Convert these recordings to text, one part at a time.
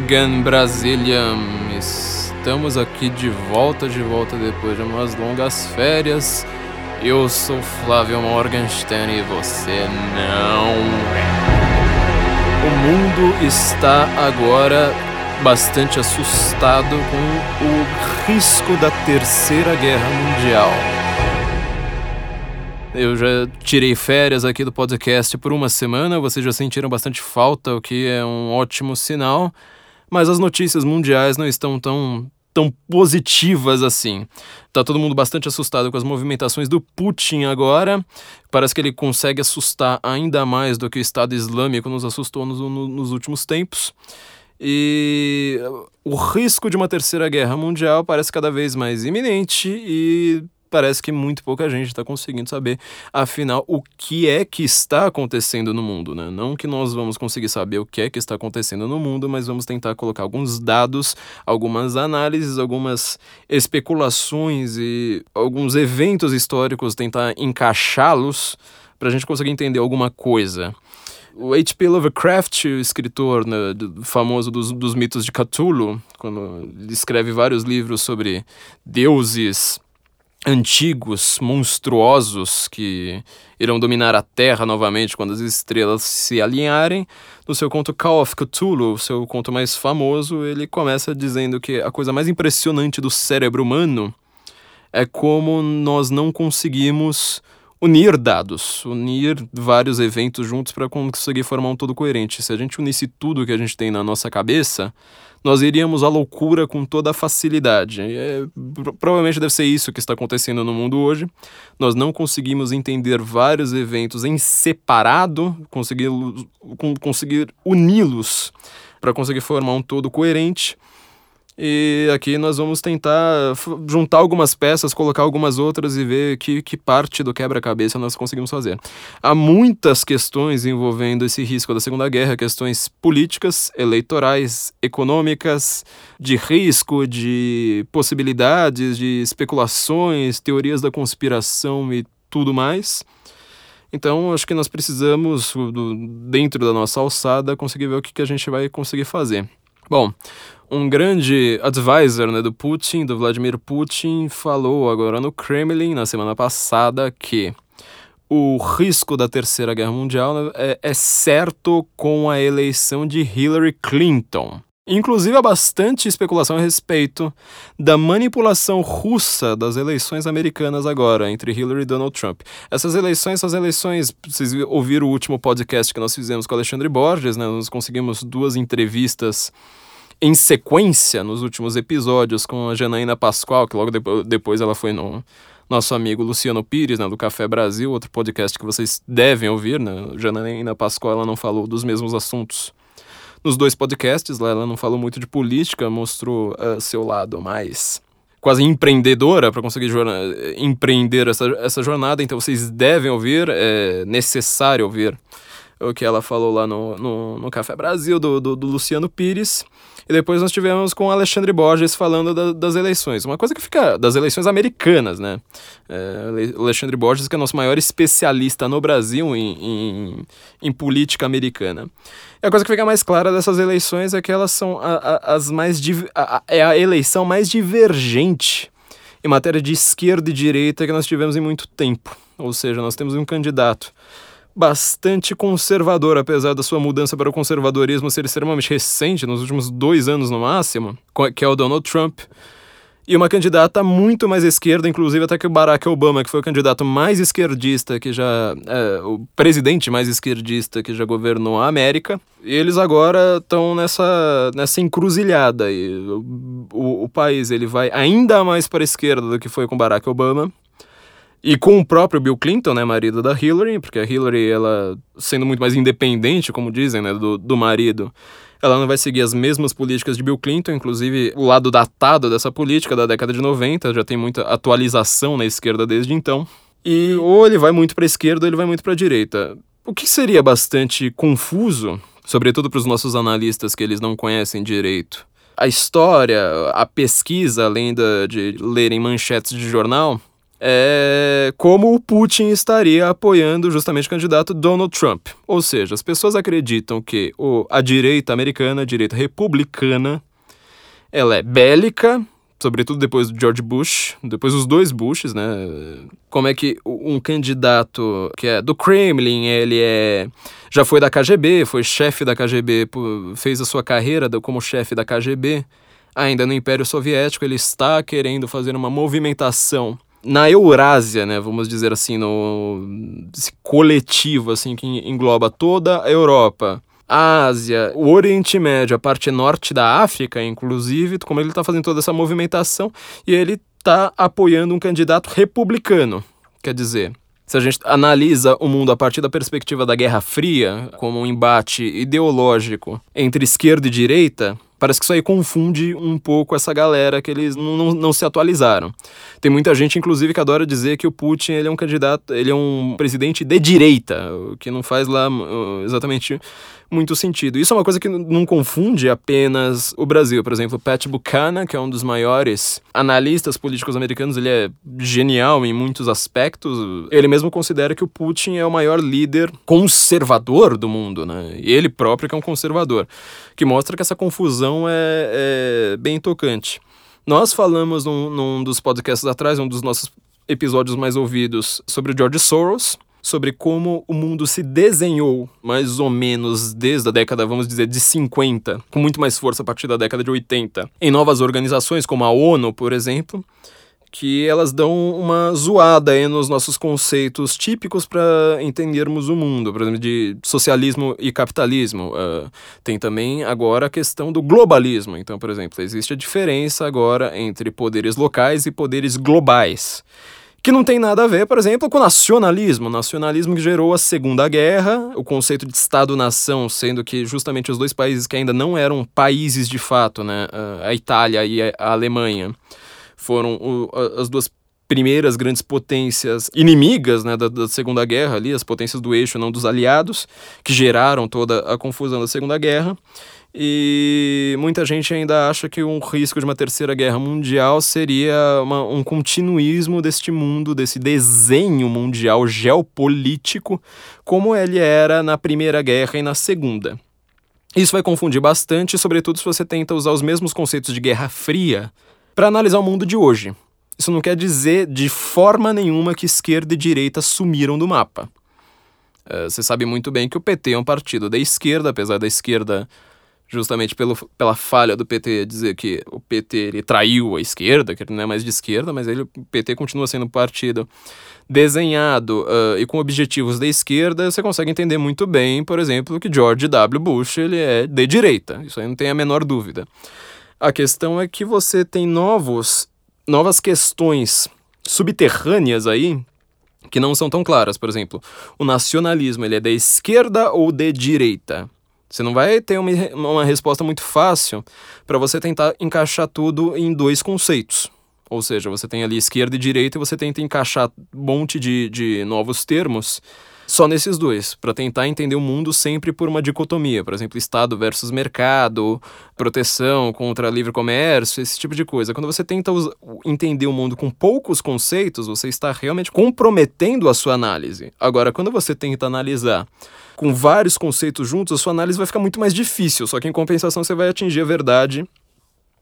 Morgen, Brasília. Estamos aqui de volta, de volta depois de umas longas férias. Eu sou Flávio Morgenstern e você não. O mundo está agora bastante assustado com o risco da Terceira Guerra Mundial. Eu já tirei férias aqui do podcast por uma semana, vocês já sentiram bastante falta, o que é um ótimo sinal, mas as notícias mundiais não estão tão, tão positivas assim. Tá todo mundo bastante assustado com as movimentações do Putin agora. Parece que ele consegue assustar ainda mais do que o Estado Islâmico nos assustou nos, nos últimos tempos. E o risco de uma terceira guerra mundial parece cada vez mais iminente e parece que muito pouca gente está conseguindo saber, afinal, o que é que está acontecendo no mundo, né? Não que nós vamos conseguir saber o que é que está acontecendo no mundo, mas vamos tentar colocar alguns dados, algumas análises, algumas especulações e alguns eventos históricos, tentar encaixá-los para a gente conseguir entender alguma coisa. O H.P. Lovecraft, o escritor né, famoso dos, dos mitos de Cthulhu, quando ele escreve vários livros sobre deuses antigos, monstruosos, que irão dominar a Terra novamente quando as estrelas se alinharem. No seu conto Call of Cthulhu, seu conto mais famoso, ele começa dizendo que a coisa mais impressionante do cérebro humano é como nós não conseguimos unir dados, unir vários eventos juntos para conseguir formar um todo coerente. Se a gente unisse tudo que a gente tem na nossa cabeça, nós iríamos à loucura com toda a facilidade. É, provavelmente deve ser isso que está acontecendo no mundo hoje. Nós não conseguimos entender vários eventos em separado, conseguir, conseguir uni-los para conseguir formar um todo coerente. E aqui nós vamos tentar juntar algumas peças, colocar algumas outras e ver que, que parte do quebra-cabeça nós conseguimos fazer. Há muitas questões envolvendo esse risco da Segunda Guerra, questões políticas, eleitorais, econômicas, de risco, de possibilidades, de especulações, teorias da conspiração e tudo mais. Então, acho que nós precisamos, dentro da nossa alçada, conseguir ver o que, que a gente vai conseguir fazer. Bom, um grande advisor né, do Putin, do Vladimir Putin, falou agora no Kremlin na semana passada que o risco da Terceira Guerra Mundial né, é, é certo com a eleição de Hillary Clinton. Inclusive, há bastante especulação a respeito da manipulação russa das eleições americanas agora, entre Hillary e Donald Trump. Essas eleições são as eleições. Vocês ouviram o último podcast que nós fizemos com Alexandre Borges, né? Nós conseguimos duas entrevistas em sequência nos últimos episódios com a Janaína Pascoal, que logo depois ela foi no nosso amigo Luciano Pires, né, do Café Brasil, outro podcast que vocês devem ouvir, né? Janaína Pascoal ela não falou dos mesmos assuntos nos dois podcasts, lá ela não falou muito de política, mostrou uh, seu lado mais quase empreendedora para conseguir empreender essa, essa jornada, então vocês devem ouvir, é necessário ouvir o que ela falou lá no, no, no Café Brasil, do, do, do Luciano Pires. E depois nós tivemos com Alexandre Borges falando da, das eleições. Uma coisa que fica. das eleições americanas, né? É, Alexandre Borges, que é nosso maior especialista no Brasil em, em, em, política americana. E a coisa que fica mais clara dessas eleições é que elas são a, a, as mais. A, é a eleição mais divergente em matéria de esquerda e direita que nós tivemos em muito tempo. Ou seja, nós temos um candidato bastante conservador, apesar da sua mudança para o conservadorismo ser extremamente recente, nos últimos dois anos no máximo, que é o Donald Trump. E uma candidata muito mais esquerda, inclusive até que o Barack Obama, que foi o candidato mais esquerdista que já. É, o presidente mais esquerdista que já governou a América. E eles agora estão nessa, nessa encruzilhada. E o, o, país ele vai ainda mais para a esquerda do que foi com Barack Obama. E com o próprio Bill Clinton, né, marido da Hillary, porque a Hillary, ela sendo muito mais independente, como dizem, né, do, do marido, ela não vai seguir as mesmas políticas de Bill Clinton, inclusive o lado datado dessa política da década de 90, já tem muita atualização na esquerda desde então. E ou ele vai muito para a esquerda ou ele vai muito para a direita. O que seria bastante confuso, sobretudo para os nossos analistas que eles não conhecem direito. A história, a pesquisa, além de lerem manchetes de jornal, é como o Putin estaria apoiando justamente o candidato Donald Trump. Ou seja, as pessoas acreditam que o, a direita americana, a direita republicana, ela é bélica, sobretudo depois do George Bush, depois dos dois Bushes, né? Como é que um candidato que é do Kremlin, ele é já foi da KGB, foi chefe da KGB, fez a sua carreira como chefe da KGB, ainda no Império Soviético, ele está querendo fazer uma movimentação na Eurásia, né, vamos dizer assim, no coletivo assim que engloba toda a Europa a Ásia, o Oriente Médio, a parte norte da África, inclusive, como ele está fazendo toda essa movimentação e ele está apoiando um candidato republicano. Quer dizer, se a gente analisa o mundo a partir da perspectiva da Guerra Fria, como um embate ideológico entre esquerda e direita, Parece que isso aí confunde um pouco essa galera que eles não, não, não, se atualizaram. Tem muita gente, inclusive, que adora dizer que o Putin ele é um candidato, ele é um presidente de direita, o que não faz lá uh, exatamente muito sentido. Isso é uma coisa que não confunde apenas o Brasil. Por exemplo, Pat Buchanan, que é um dos maiores analistas políticos americanos, ele é genial em muitos aspectos. Ele mesmo considera que o Putin é o maior líder conservador do mundo, né? Ele próprio que é um conservador, que mostra que essa confusão é, é bem tocante. Nós falamos num, num dos podcasts atrás, um dos nossos episódios mais ouvidos, sobre o George Soros, sobre como o mundo se desenhou, mais ou menos desde a década, vamos dizer, de 50, com muito mais força a partir da década de 80, em novas organizações como a ONU, por exemplo, que elas dão uma zoada aí nos nossos conceitos típicos para entendermos o mundo, por exemplo, de socialismo e capitalismo. Uh, tem também agora a questão do globalismo. Então, por exemplo, existe a diferença agora entre poderes locais e poderes globais que não tem nada a ver, por exemplo, com o nacionalismo. O nacionalismo que gerou a Segunda Guerra, o conceito de Estado-nação, sendo que justamente os dois países que ainda não eram países de fato, né, a Itália e a Alemanha, foram as duas primeiras grandes potências inimigas né, da, da, Segunda Guerra, ali, as potências do eixo, não dos aliados, que geraram toda a confusão da Segunda Guerra. E muita gente ainda acha que um risco de uma terceira guerra mundial seria uma, um continuismo deste mundo, desse desenho mundial geopolítico, como ele era na Primeira Guerra e na Segunda. Isso vai confundir bastante, sobretudo se você tenta usar os mesmos conceitos de Guerra Fria para analisar o mundo de hoje. Isso não quer dizer de forma nenhuma que esquerda e direita sumiram do mapa. Uh, você sabe muito bem que o PT é um partido da esquerda, apesar da esquerda justamente pelo, pela falha do PT dizer que o PT ele traiu a esquerda, que ele não é mais de esquerda, mas ele, o PT continua sendo um partido desenhado uh, e com objetivos da esquerda, você consegue entender muito bem, por exemplo, que George W. Bush ele é de direita. Isso aí não tem a menor dúvida. A questão é que você tem novos, novas questões subterrâneas aí que não são tão claras. Por exemplo, o nacionalismo ele é da esquerda ou de direita? Você não vai ter uma, uma resposta muito fácil para você tentar encaixar tudo em dois conceitos. Ou seja, você tem ali esquerda e direita e você tenta encaixar um monte de, de novos termos só nesses dois, para tentar entender o mundo sempre por uma dicotomia, por exemplo, Estado versus mercado, proteção contra livre comércio, esse tipo de coisa. Quando você tenta entender o mundo com poucos conceitos, você está realmente comprometendo a sua análise. Agora, quando você tenta analisar com vários conceitos juntos, a sua análise vai ficar muito mais difícil, só que em compensação você vai atingir a verdade,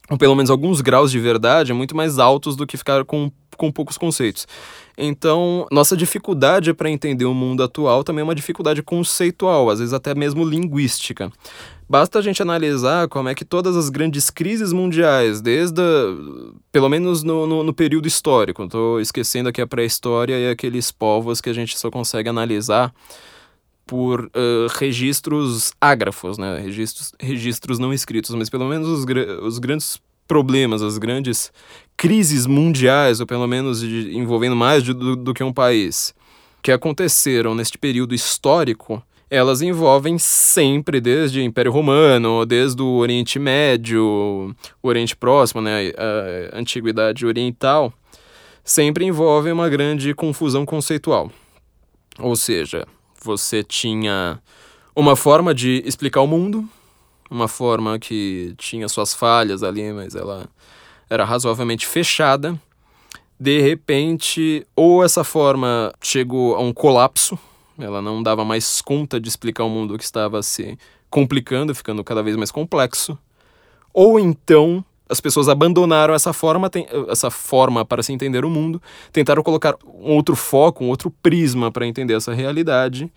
ou pelo menos alguns graus de verdade, muito mais altos do que ficar com, com poucos conceitos. Então, nossa dificuldade para entender o mundo atual também é uma dificuldade conceitual, às vezes até mesmo linguística. Basta a gente analisar como é que todas as grandes crises mundiais, desde, a, pelo menos no, no, no período histórico, estou esquecendo aqui a pré-história e aqueles povos que a gente só consegue analisar por uh, registros ágrafos, né? registros, registros não escritos, mas pelo menos os, os grandes problemas, as grandes crises mundiais, ou pelo menos de, envolvendo mais de, do, do que um país, que aconteceram neste período histórico, elas envolvem sempre, desde o Império Romano, desde o Oriente Médio, o Oriente Próximo, né, a Antiguidade Oriental, sempre envolvem uma grande confusão conceitual. Ou seja, você tinha uma forma de explicar o mundo, uma forma que tinha suas falhas ali, mas ela era razoavelmente fechada. De repente, ou essa forma chegou a um colapso, ela não dava mais conta de explicar o mundo que estava se complicando, ficando cada vez mais complexo, ou então as pessoas abandonaram essa forma, essa forma para se entender o mundo, tentaram colocar um outro foco, um outro prisma para entender essa realidade,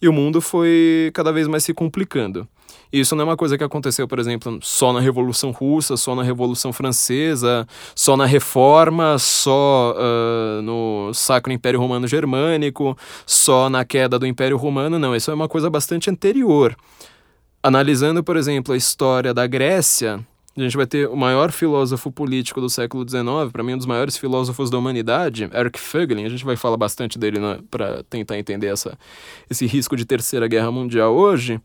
e o mundo foi cada vez mais se complicando. Isso não é uma coisa que aconteceu, por exemplo, só na Revolução Russa, só na Revolução Francesa, só na Reforma, só uh, no Sacro Império Romano Germânico, só na queda do Império Romano. Não, isso é uma coisa bastante anterior. Analisando, por exemplo, a história da Grécia, a gente vai ter o maior filósofo político do século XIX, para mim um dos maiores filósofos da humanidade, Eric Fögelin. A gente vai falar bastante dele né, para tentar entender essa, esse risco de terceira guerra mundial hoje.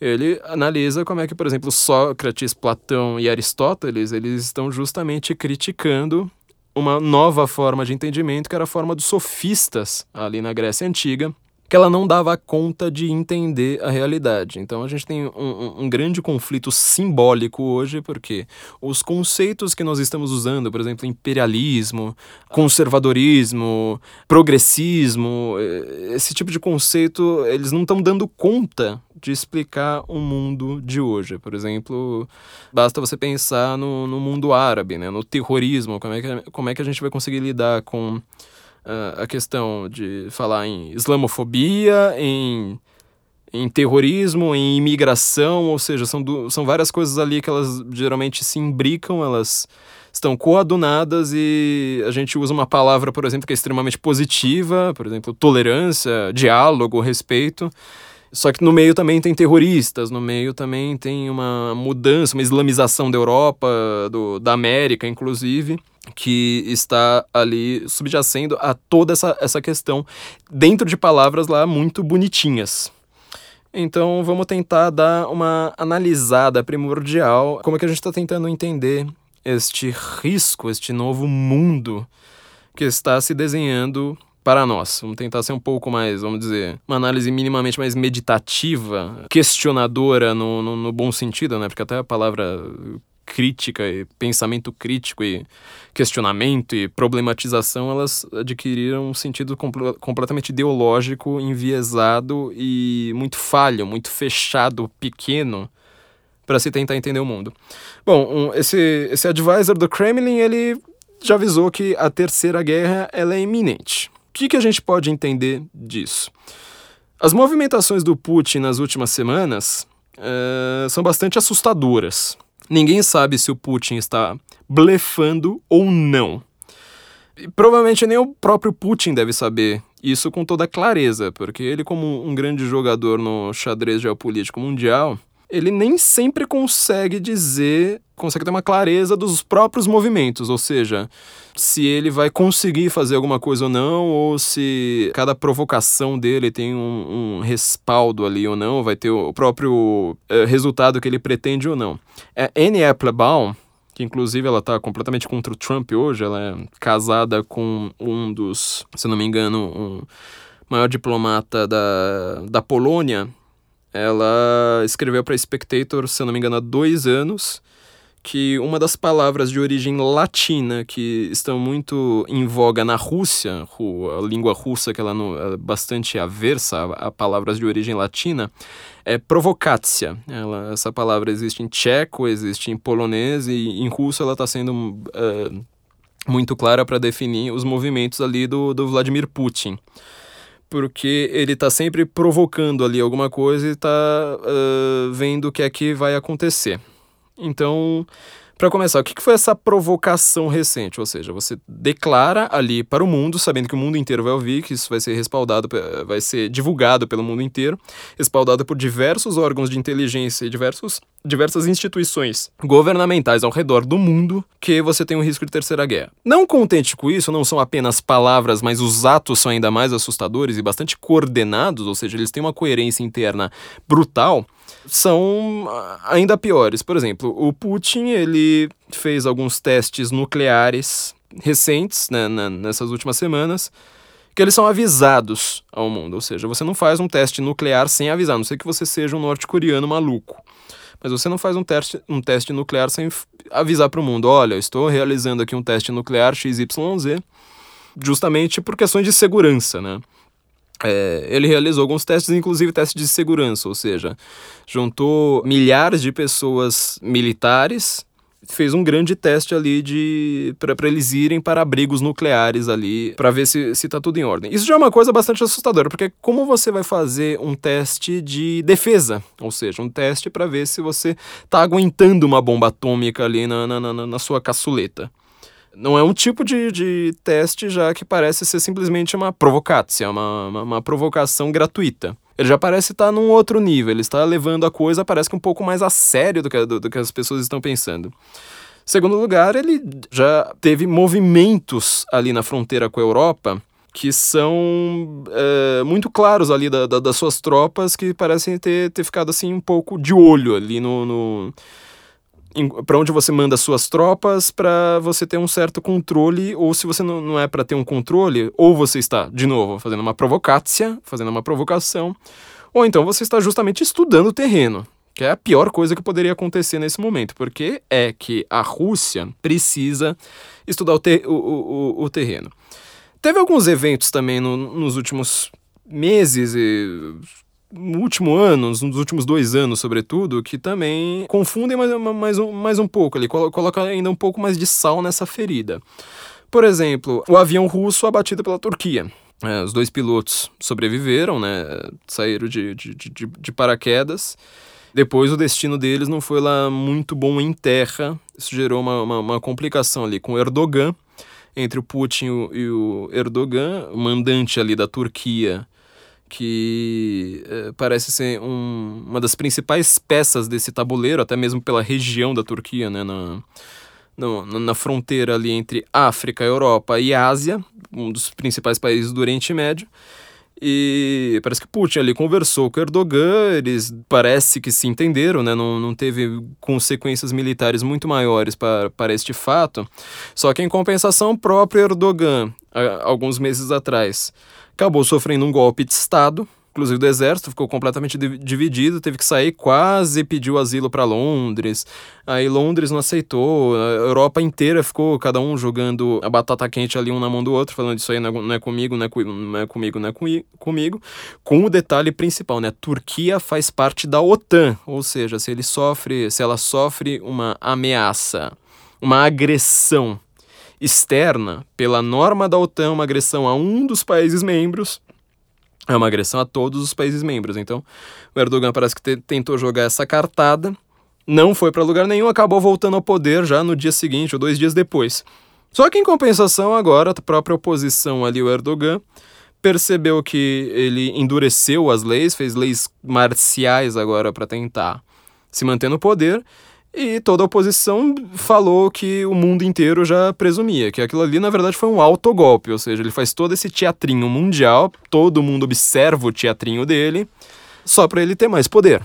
Ele analisa como é que, por exemplo, Sócrates, Platão e Aristóteles, eles estão justamente criticando uma nova forma de entendimento, que era a forma dos sofistas ali na Grécia Antiga, que ela não dava conta de entender a realidade. Então a gente tem um, um, grande conflito simbólico hoje, porque os conceitos que nós estamos usando, por exemplo, imperialismo, conservadorismo, progressismo, eh, esse tipo de conceito, eles não estão dando conta de explicar o mundo de hoje. Por exemplo, basta você pensar no, no mundo árabe, né? no terrorismo, como é, que, como é que a gente vai conseguir lidar com uh, a questão de falar em islamofobia, em, em terrorismo, em imigração, ou seja, são, do, são várias coisas ali que elas geralmente se imbricam, elas estão coadunadas e a gente usa uma palavra, por exemplo, que é extremamente positiva, por exemplo, tolerância, diálogo, respeito. Só que no meio também tem terroristas, no meio também tem uma mudança, uma islamização da Europa, do, da América, inclusive que está ali subjacendo a toda essa, essa questão dentro de palavras lá muito bonitinhas. Então vamos tentar dar uma analisada primordial, como é que a gente está tentando entender este risco, este novo mundo que está se desenhando para nós. Vamos tentar ser um pouco mais, vamos dizer, uma análise minimamente mais meditativa, questionadora no, no, no bom sentido, né? Porque até a palavra crítica e pensamento crítico e questionamento e problematização, elas adquiriram um sentido compl completamente ideológico, enviesado e muito falho, muito fechado, pequeno para se tentar entender o mundo. Bom, um, esse, esse advisor do Kremlin, ele já avisou que a terceira guerra ela é iminente. O que, que a gente pode entender disso? As movimentações do Putin nas últimas semanas uh, são bastante assustadoras. Ninguém sabe se o Putin está blefando ou não. E provavelmente nem o próprio Putin deve saber isso com toda clareza, porque ele, como um grande jogador no xadrez geopolítico mundial, ele nem sempre consegue dizer, consegue ter uma clareza dos próprios movimentos, ou seja, se ele vai conseguir fazer alguma coisa ou não, ou se cada provocação dele tem um, um respaldo ali ou não, vai ter o próprio uh, resultado que ele pretende ou não. É, Annie Applebaum, que inclusive ela está completamente contra o Trump hoje, ela é casada com um dos, se não me engano, um maior diplomata da, da Polônia, ela escreveu para Spectator, se não me engano, há dois anos, que uma das palavras de origem latina que estão muito em voga na Rússia, a língua russa que ela é bastante aversa a, palavras de origem latina, é provocatia. Ela, essa palavra existe em tcheco, existe em polonês e em russo ela está sendo uh, muito clara para definir os movimentos ali do, do Vladimir Putin porque ele está sempre provocando ali alguma coisa e está uh, vendo o que é que vai acontecer. Então, para começar, o que foi essa provocação recente? Ou seja, você declara ali para o mundo, sabendo que o mundo inteiro vai ouvir, que isso vai ser respaldado, vai ser divulgado pelo mundo inteiro, respaldado por diversos órgãos de inteligência e diversos, diversas instituições governamentais ao redor do mundo, que você tem um risco de terceira guerra. Não contente com isso, não são apenas palavras, mas os atos são ainda mais assustadores e bastante coordenados, ou seja, eles têm uma coerência interna brutal são ainda piores. Por exemplo, o Putin ele fez alguns testes nucleares recentes, né, nessas últimas semanas, que eles são avisados ao mundo. Ou seja, você não faz um teste nuclear sem avisar, a não sei que você seja um norte-coreano maluco. Mas você não faz um teste, um teste nuclear sem avisar para o mundo: olha, eu estou realizando aqui um teste nuclear XYZ, justamente por questões de segurança, né? É, ele realizou alguns testes, inclusive testes de segurança, ou seja, juntou milhares de pessoas militares fez um grande teste ali de para eles irem para abrigos nucleares ali para ver se se tá tudo em ordem. Isso já é uma coisa bastante assustadora, porque como você vai fazer um teste de defesa, ou seja, um teste para ver se você tá aguentando uma bomba atômica ali na, na, na, na sua caçuleta. Não é um tipo de, de teste já que parece ser simplesmente uma provocação, uma, uma, uma provocação gratuita ele já parece estar num outro nível, ele está levando a coisa, parece que um pouco mais a sério do que, do, do que as pessoas estão pensando. Segundo lugar, ele já teve movimentos ali na fronteira com a Europa que são é, muito claros ali da, da, das suas tropas que parecem ter, ter ficado assim um pouco de olho ali no, no para onde você manda suas tropas para você ter um certo controle, ou se você não, não é para ter um controle, ou você está, de novo, fazendo uma provocácia, fazendo uma provocação, ou então você está justamente estudando o terreno, que é a pior coisa que poderia acontecer nesse momento, porque é que a Rússia precisa estudar o, ter, o, o, o terreno. Teve alguns eventos também no, nos últimos meses e no último ano, nos últimos dois anos, sobretudo, que também confundem mais, mais, um, mais um pouco ali, coloca ainda um pouco mais de sal nessa ferida. Por exemplo, o avião russo abatido pela Turquia. É, os dois pilotos sobreviveram, né? Saíram de, de, de, de paraquedas. Depois o destino deles não foi lá muito bom em terra. Isso gerou uma, uma, uma complicação ali com Erdogan, entre o Putin e o Erdogan, o mandante ali da Turquia que é, parece ser um, uma das principais peças desse tabuleiro, até mesmo pela região da Turquia, né, na, no, na fronteira ali entre África, Europa e Ásia, um dos principais países do Oriente Médio. E parece que Putin ali conversou com Erdogan, eles parece que se entenderam, né? não, não teve consequências militares muito maiores para, para este fato. Só que em compensação, próprio Erdogan, alguns meses atrás, acabou sofrendo um golpe de Estado, inclusive do exército, ficou completamente dividido, teve que sair, quase pediu asilo para Londres. Aí Londres não aceitou, a Europa inteira ficou cada um jogando a batata quente ali um na mão do outro, falando isso aí não é, não é comigo, não é, não é comigo, não é comigo. Com o detalhe principal, né? A Turquia faz parte da OTAN, ou seja, se ele sofre, se ela sofre uma ameaça, uma agressão externa, pela norma da OTAN, uma agressão a um dos países membros, é uma agressão a todos os países membros. Então, o Erdogan parece que tentou jogar essa cartada, não foi para lugar nenhum, acabou voltando ao poder já no dia seguinte ou dois dias depois. Só que em compensação, agora a própria oposição ali, o Erdogan, percebeu que ele endureceu as leis, fez leis marciais agora para tentar se manter no poder e toda a oposição falou que o mundo inteiro já presumia, que aquilo ali na verdade foi um autogolpe, ou seja, ele faz todo esse teatrinho mundial, todo mundo observa o teatrinho dele, só para ele ter mais poder.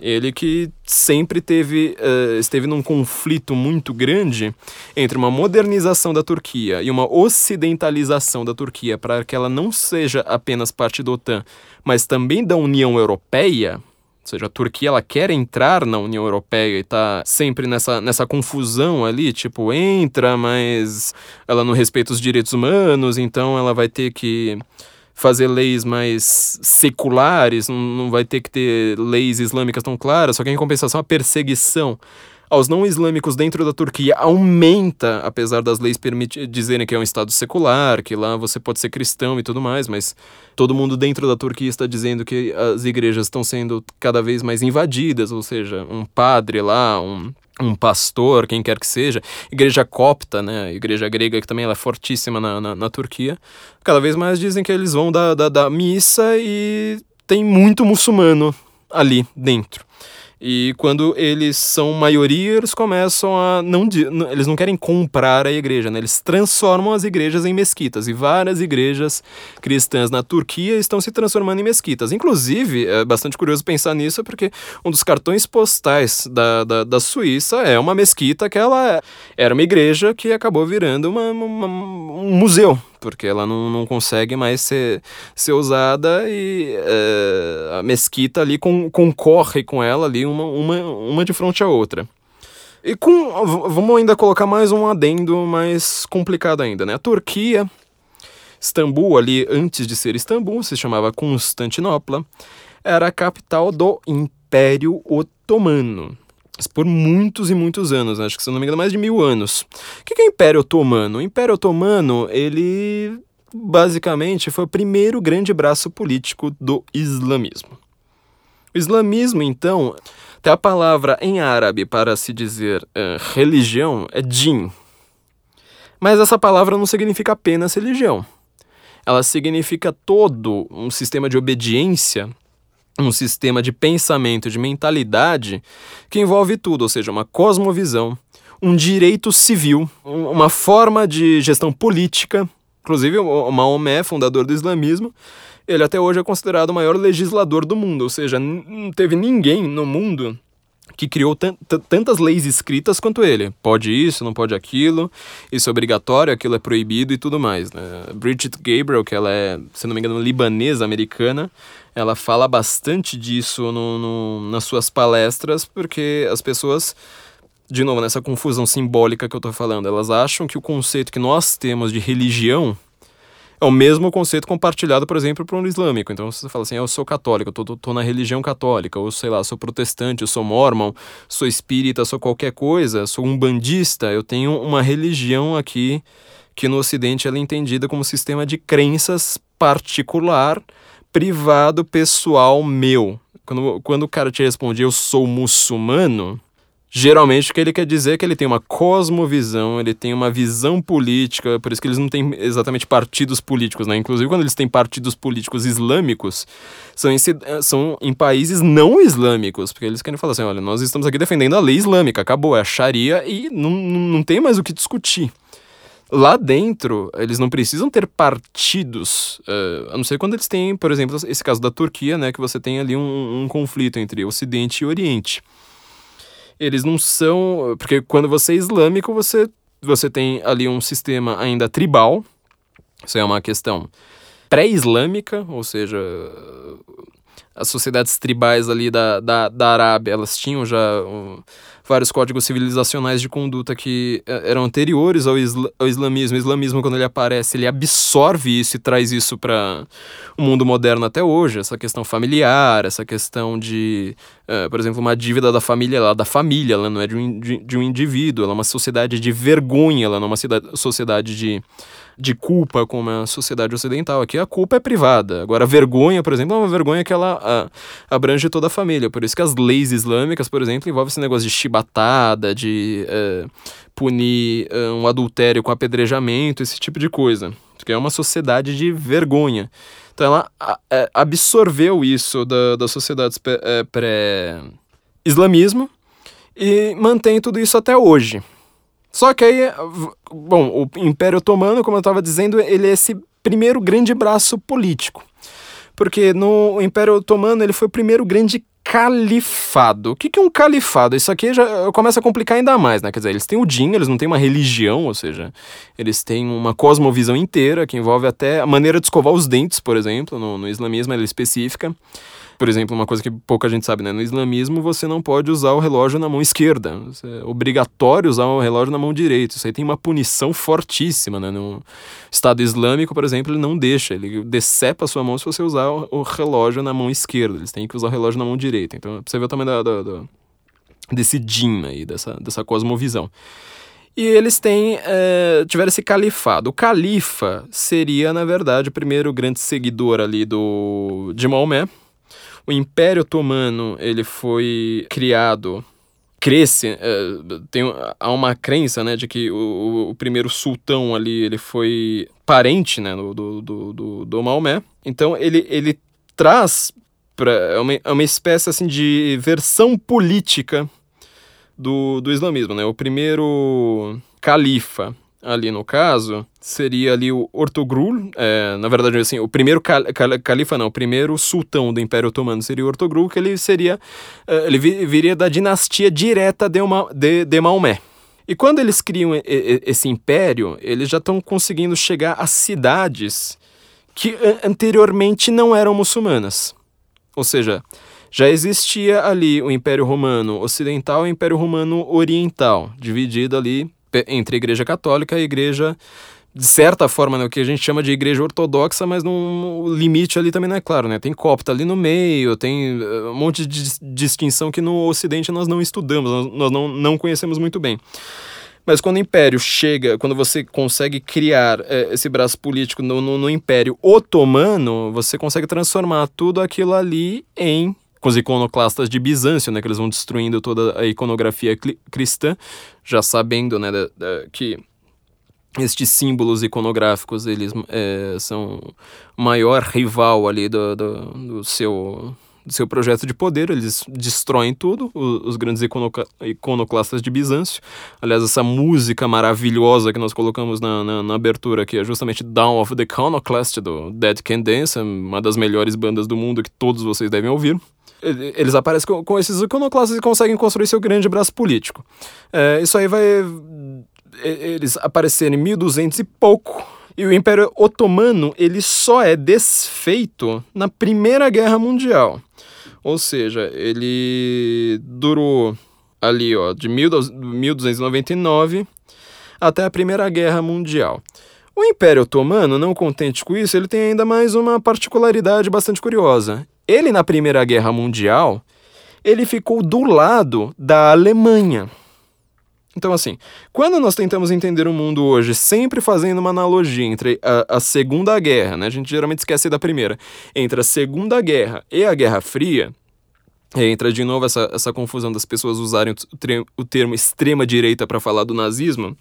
Ele que sempre teve, uh, esteve num conflito muito grande entre uma modernização da Turquia e uma ocidentalização da Turquia para que ela não seja apenas parte da OTAN, mas também da União Europeia, ou seja, a Turquia ela quer entrar na União Europeia e está sempre nessa, nessa confusão ali, tipo, entra, mas ela não respeita os direitos humanos, então ela vai ter que fazer leis mais seculares, não vai ter que ter leis islâmicas tão claras, só que em compensação a perseguição aos não islâmicos dentro da Turquia aumenta, apesar das leis dizerem que é um estado secular, que lá você pode ser cristão e tudo mais, mas todo mundo dentro da Turquia está dizendo que as igrejas estão sendo cada vez mais invadidas, ou seja, um padre lá, um um pastor, quem quer que seja, igreja copta, né, igreja grega que também é fortíssima na, na, na Turquia, cada vez mais dizem que eles vão da, da, da missa e tem muito muçulmano ali dentro. E quando eles são maioria, eles começam a não eles não querem comprar a igreja, né? Eles transformam as igrejas em mesquitas e várias igrejas cristãs na Turquia estão se transformando em mesquitas. Inclusive, é bastante curioso pensar nisso porque um dos cartões postais da, da, da Suíça é uma mesquita que ela era uma igreja que acabou virando uma, uma um museu porque ela não, não consegue mais ser, ser usada e é, a mesquita ali com, concorre com ela ali, uma, uma, uma de frente à outra. E com. Vamos ainda colocar mais um adendo mais complicado ainda, né? A Turquia, Istambul, ali antes de ser Istambul, se chamava Constantinopla, era a capital do Império Otomano por muitos e muitos anos, acho que se não me engano, mais de mil anos. O que é o Império Otomano? O Império Otomano, ele basicamente foi o primeiro grande braço político do islamismo. O islamismo, então, até a palavra em árabe para se dizer uh, religião é din. Mas essa palavra não significa apenas religião. Ela significa todo um sistema de obediência um sistema de pensamento, de mentalidade que envolve tudo, ou seja, uma cosmovisão, um direito civil, uma forma de gestão política. Inclusive, o Maomé, fundador do islamismo, ele até hoje é considerado o maior legislador do mundo, ou seja, não teve ninguém no mundo que criou tantas leis escritas quanto ele. Pode isso, não pode aquilo, isso é obrigatório, aquilo é proibido e tudo mais. Né? Bridget Gabriel, que ela é, se não me engano, libanesa, americana, ela fala bastante disso no, no, nas suas palestras, porque as pessoas, de novo, nessa confusão simbólica que eu estou falando, elas acham que o conceito que nós temos de religião é o mesmo conceito compartilhado, por exemplo, por um islâmico. Então você fala assim, eu sou católico, eu tô, tô, tô, na religião católica, ou sei lá, sou protestante, eu sou mormon, sou espírita, sou qualquer coisa, sou um bandista, eu tenho uma religião aqui que no ocidente ela é entendida como sistema de crenças particular privado pessoal meu. Quando, quando o cara te responde eu sou muçulmano, geralmente o que ele quer dizer é que ele tem uma cosmovisão, ele tem uma visão política, por isso que eles não têm exatamente partidos políticos, né? Inclusive quando eles têm partidos políticos islâmicos, são em, são em países não islâmicos, porque eles querem falar assim, olha, nós estamos aqui defendendo a lei islâmica, acabou, é a Sharia e não, não tem mais o que discutir. Lá dentro, eles não precisam ter partidos, uh, a não ser quando eles têm, por exemplo, esse caso da Turquia, né, que você tem ali um, um conflito entre Ocidente e Oriente. Eles não são. Porque quando você é islâmico, você, você tem ali um sistema ainda tribal, isso é uma questão pré-islâmica, ou seja, as sociedades tribais ali da, da, da Arábia, elas tinham já. Um, vários códigos civilizacionais de conduta que eh, eram anteriores ao, isla ao islamismo. O islamismo, quando ele aparece, ele absorve isso e traz isso para o mundo moderno até hoje. Essa questão familiar, essa questão de, uh, por exemplo, uma dívida da família, ela é da família, ela não é de um, de, de um indivíduo, ela é uma sociedade de vergonha, ela não é uma sociedade de de culpa como a sociedade ocidental. Aqui a culpa é privada. Agora, a vergonha, por exemplo, é uma vergonha que ela a, abrange toda a família. Por isso que as leis islâmicas, por exemplo, envolvem esse negócio de chibatada, de é, punir é, um adultério com apedrejamento, esse tipo de coisa. Porque é uma sociedade de vergonha. Então ela é, absorveu isso da, das sociedades pré-islamismo e mantém tudo isso até hoje. Só que aí, bom, o Império Otomano, como eu estava dizendo, ele é esse primeiro grande braço político. Porque no Império Otomano ele foi o primeiro grande califado. O que, que é um califado? Isso aqui já começa a complicar ainda mais, né? Quer dizer, eles têm o din, eles não têm uma religião, ou seja, eles têm uma cosmovisão inteira que envolve até a maneira de escovar os dentes, por exemplo, no, no islamismo ela é específica. Por exemplo, uma coisa que pouca gente sabe, né? No islamismo você não pode usar o relógio na mão esquerda. É obrigatório usar o relógio na mão direita. Isso aí tem uma punição fortíssima, né? No Estado Islâmico, por exemplo, ele não deixa. Ele decepa a sua mão se você usar o relógio na mão esquerda. Eles têm que usar o relógio na mão direita. Então, você vê o tamanho da, da, da, desse din aí, dessa, dessa cosmovisão. E eles têm, é, tiveram esse califado. O califa seria, na verdade, o primeiro grande seguidor ali do, de Maomé, o Império Otomano ele foi criado cresce, é, tem, há uma crença, né, de que o, o, primeiro sultão ali, ele foi parente, né, do, do, do, do Maomé. Então, ele, ele traz para é uma, é uma espécie, assim, de versão política do, do islamismo, né. O primeiro califa, ali no caso, seria ali o Ortogrul, é, na verdade, assim, o primeiro cal cal califa, não, o primeiro sultão do Império Otomano seria o Ortogrul, que ele seria, é, ele viria da dinastia direta de, uma, de, de Maomé. E quando eles criam esse império, eles já estão conseguindo chegar a cidades que anteriormente não eram muçulmanas. Ou seja, já existia ali o Império Romano Ocidental e o Império Romano Oriental, dividido ali entre a Igreja Católica e a Igreja de certa forma, né, o que a gente chama de igreja ortodoxa, mas no limite ali também não é claro, né? Tem copta ali no meio, tem uh, um monte de distinção que no Ocidente nós não estudamos, nós, nós não, não conhecemos muito bem. Mas quando o império chega, quando você consegue criar é, esse braço político no, no, no, império otomano, você consegue transformar tudo aquilo ali em. Com os iconoclastas de Bizâncio, né? Que eles vão destruindo toda a iconografia cristã, já sabendo, né, da, da, que estes símbolos iconográficos eles é, são o maior rival ali do, do, do, seu do seu projeto de poder, eles destroem tudo, os, grandes iconoclastas de Bizâncio. Aliás, essa música maravilhosa que nós colocamos na, na, na, abertura aqui é justamente Down of the Iconoclast, do Dead Can Dance, uma das melhores bandas do mundo que todos vocês devem ouvir eles aparecem com, com esses iconoclastas e conseguem construir seu grande braço político. É, isso aí vai eles apareceram em 1200 e pouco. E o Império Otomano ele só é desfeito na Primeira Guerra Mundial. Ou seja, ele durou ali, ó, de 1299 até a Primeira Guerra Mundial. O Império Otomano, não contente com isso, ele tem ainda mais uma particularidade bastante curiosa. Ele, na Primeira Guerra Mundial, ele ficou do lado da Alemanha. Então, assim, quando nós tentamos entender o mundo hoje, sempre fazendo uma analogia entre a, a, Segunda Guerra, né? A gente geralmente esquece da primeira, entre a Segunda Guerra e a Guerra Fria, entra de novo essa, essa confusão das pessoas usarem o, o termo extrema-direita para falar do nazismo,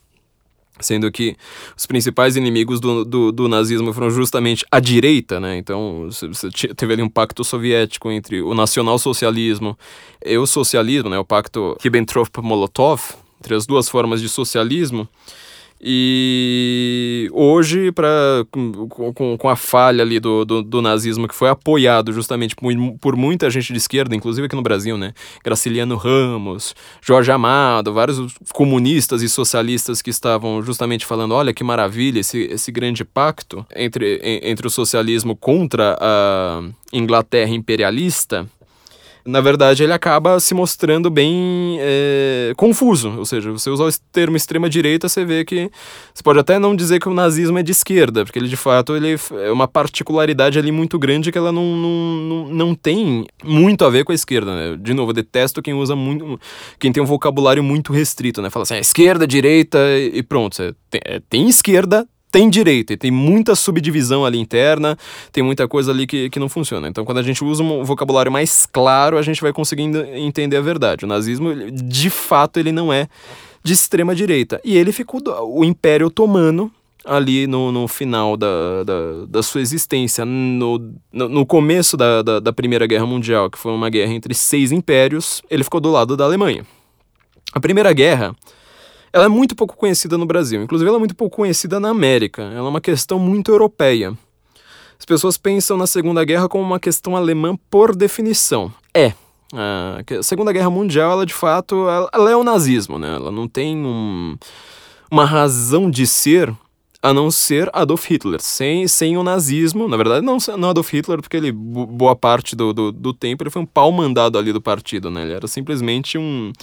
sendo que os principais inimigos do, do, do, nazismo foram justamente a direita, né? Então, você teve ali um pacto soviético entre o nacional-socialismo e o socialismo, né? O pacto Ribbentrop-Molotov, entre as duas formas de socialismo. E hoje, pra, com, com a falha ali do, do, do, nazismo, que foi apoiado justamente por, por muita gente de esquerda, inclusive aqui no Brasil, né? Graciliano Ramos, Jorge Amado, vários comunistas e socialistas que estavam justamente falando: olha que maravilha esse, esse grande pacto entre, entre o socialismo contra a Inglaterra imperialista na verdade ele acaba se mostrando bem é, confuso. Ou seja, você usar o termo extrema-direita, você vê que. Você pode até não dizer que o nazismo é de esquerda, porque ele de fato ele é uma particularidade ali muito grande que ela não, não, não, tem muito a ver com a esquerda. Né? De novo, eu detesto quem usa muito. quem tem um vocabulário muito restrito, né? Fala assim, é esquerda, direita e pronto. Tem, é, tem esquerda, tem direito, e tem muita subdivisão ali interna, tem muita coisa ali que, que não funciona. Então, quando a gente usa um vocabulário mais claro, a gente vai conseguindo entender a verdade. O nazismo, de fato, ele não é de extrema direita. E ele ficou. O Império Otomano, ali no, no final da, da, da sua existência, no, no, no começo da, da, da Primeira Guerra Mundial, que foi uma guerra entre seis impérios, ele ficou do lado da Alemanha. A Primeira Guerra ela é muito pouco conhecida no Brasil, inclusive ela é muito pouco conhecida na América. Ela é uma questão muito europeia. As pessoas pensam na Segunda Guerra como uma questão alemã por definição. É. A Segunda Guerra Mundial, ela de fato, ela é o nazismo, né? Ela não tem um, uma razão de ser a não ser Adolf Hitler. Sem, sem o nazismo, na verdade, não, não Adolf Hitler, porque ele, boa parte do, do, do tempo, ele foi um pau mandado ali do partido, né? Ele era simplesmente um,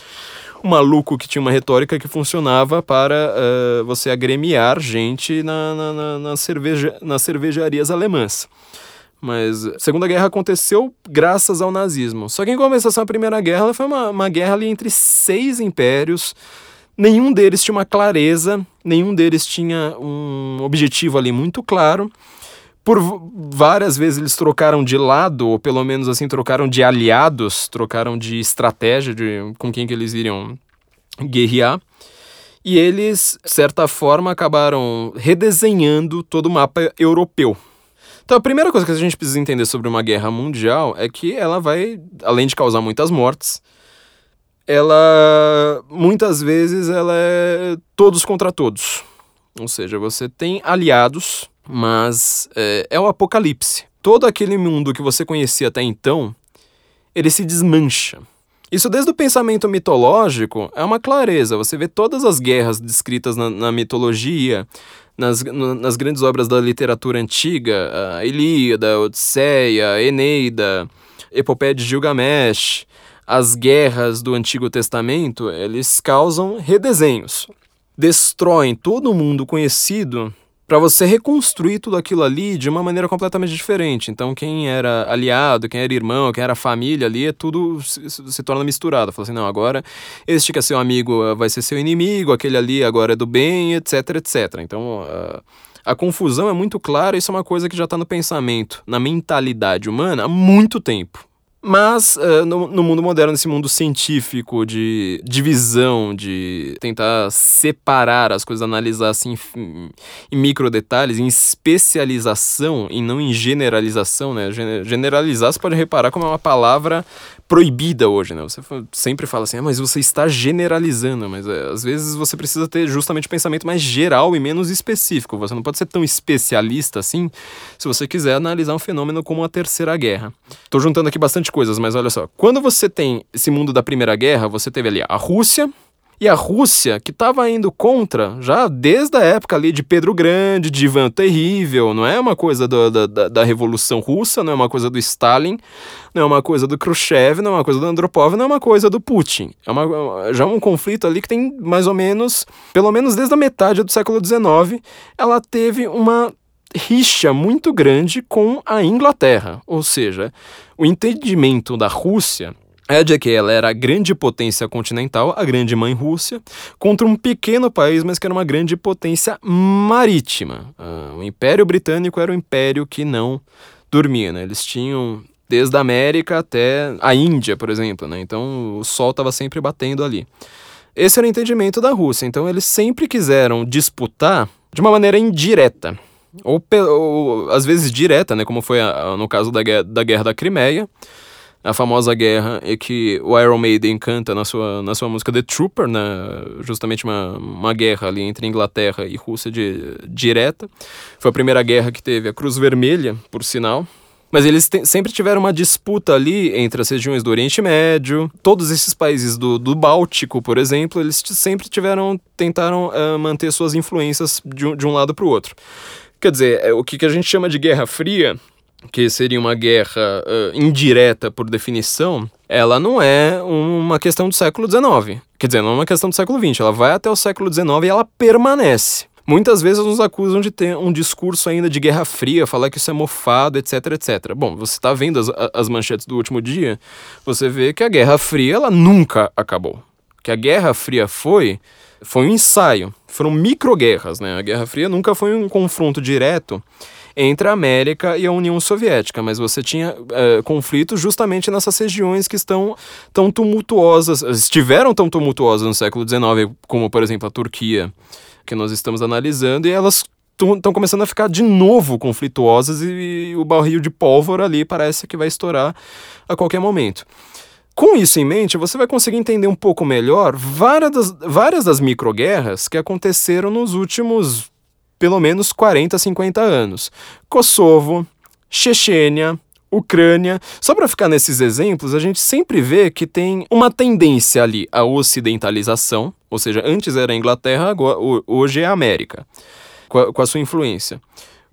um maluco que tinha uma retórica que funcionava para uh, você agremiar gente na, na, na, na, cerveja, nas cervejarias alemãs. Mas a Segunda Guerra aconteceu graças ao nazismo. Só que em compensação, a Primeira Guerra foi uma, uma guerra ali entre seis impérios. Nenhum deles tinha uma clareza, nenhum deles tinha um objetivo ali muito claro por várias vezes eles trocaram de lado, ou pelo menos assim, trocaram de aliados, trocaram de estratégia de com quem que eles iriam guerrear. E eles, de certa forma, acabaram redesenhando todo o mapa europeu. Então, a primeira coisa que a gente precisa entender sobre uma guerra mundial é que ela vai, além de causar muitas mortes, ela muitas vezes ela é todos contra todos. Ou seja, você tem aliados mas é, é o apocalipse. Todo aquele mundo que você conhecia até então, ele se desmancha. Isso desde o pensamento mitológico é uma clareza. Você vê todas as guerras descritas na, na mitologia, nas, nas grandes obras da literatura antiga, a Ilíada, a Odisseia, a Eneida, Epopeia de Gilgamesh, as guerras do Antigo Testamento, eles causam redesenhos. Destroem todo o mundo conhecido para você reconstruir tudo aquilo ali de uma maneira completamente diferente. Então, quem era aliado, quem era irmão, quem era família ali, é tudo se, se torna misturado. Fala assim, não, agora este que é seu amigo eh, vai ser seu inimigo, aquele ali agora é do bem, etc, etc. Então, uh, a confusão é muito clara, isso é uma coisa que já está no pensamento, na mentalidade humana há muito tempo. Mas uh, no, no, mundo moderno, nesse mundo científico de divisão, de tentar separar as coisas, analisar assim em, micro detalhes, em especialização e não em generalização, né? Generalizar, você pode reparar como é uma palavra proibida hoje, né? Você sempre fala assim, ah, mas você está generalizando, mas é, às vezes você precisa ter justamente pensamento mais geral e menos específico. Você não pode ser tão especialista assim se você quiser analisar um fenômeno como a Terceira Guerra. Estou juntando aqui bastante coisas, mas olha só. Quando você tem esse mundo da Primeira Guerra, você teve ali a Rússia, e a Rússia, que estava indo contra já desde a época ali de Pedro Grande, de Ivan Terrível, não é uma coisa do, da, da Revolução Russa, não é uma coisa do Stalin, não é uma coisa do Khrushchev, não é uma coisa do Andropov, não é uma coisa do Putin. É uma, já um conflito ali que tem mais ou menos, pelo menos desde a metade do século XIX, ela teve uma rixa muito grande com a Inglaterra, ou seja, o entendimento da Rússia é de que ela era a grande potência continental, a grande mãe Rússia, contra um pequeno país, mas que era uma grande potência marítima. Uh, o Império Britânico era um império que não dormia, né? Eles tinham desde a América até a Índia, por exemplo, né? Então o sol estava sempre batendo ali. Esse era o entendimento da Rússia. Então eles sempre quiseram disputar de uma maneira indireta. Ou, ou às vezes direta, né? Como foi a, a, no caso da, da Guerra da Crimeia a famosa guerra é que o Iron Maiden canta na sua, na sua música The Trooper, né? justamente uma, uma guerra ali entre Inglaterra e Rússia de, direta. Foi a primeira guerra que teve a Cruz Vermelha, por sinal. Mas eles te, sempre tiveram uma disputa ali entre as regiões do Oriente Médio, todos esses países do, do Báltico, por exemplo, eles sempre tiveram, tentaram uh, manter suas influências de, de um lado para o outro. Quer dizer, é, o que, que a gente chama de Guerra Fria que seria uma guerra uh, indireta por definição, ela não é uma questão do século XIX. Quer dizer, não é uma questão do século XX. Ela vai até o século XIX e ela permanece. Muitas vezes nos acusam de ter um discurso ainda de guerra fria, falar que isso é mofado, etc, etc. Bom, você está vendo as, as manchetes do último dia, você vê que a Guerra Fria ela nunca acabou. Que a Guerra Fria foi foi um ensaio, foram microguerras, né? A Guerra Fria nunca foi um confronto direto entre a América e a União Soviética, mas você tinha é, conflitos justamente nessas regiões que estão tão tumultuosas, estiveram tão tumultuosas no século XIX, como por exemplo a Turquia, que nós estamos analisando, e elas estão começando a ficar de novo conflituosas e, e o barril de pólvora ali parece que vai estourar a qualquer momento. Com isso em mente, você vai conseguir entender um pouco melhor várias das, várias das microguerras que aconteceram nos últimos pelo menos 40, 50 anos. Kosovo, Chechênia, Ucrânia. Só para ficar nesses exemplos, a gente sempre vê que tem uma tendência ali à ocidentalização, ou seja, antes era a Inglaterra, agora, hoje é a América, com a, com a sua influência.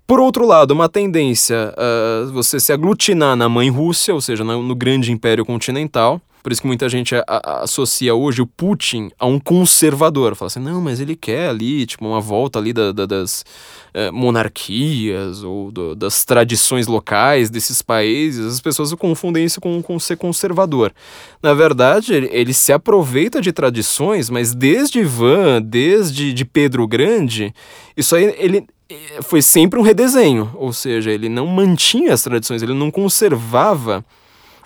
Por outro lado, uma tendência a uh, você se aglutinar na mãe Rússia, ou seja, no, no grande império continental, por isso que muita gente a, a, associa hoje o Putin a um conservador. Fala assim, não, mas ele quer ali, tipo, uma volta ali da, da, das eh, monarquias ou do, das tradições locais desses países. As pessoas confundem isso com, com ser conservador. Na verdade, ele, ele se aproveita de tradições, mas desde Ivan, desde de Pedro Grande, isso aí ele, eh, foi sempre um redesenho, ou seja, ele não mantinha as tradições, ele não conservava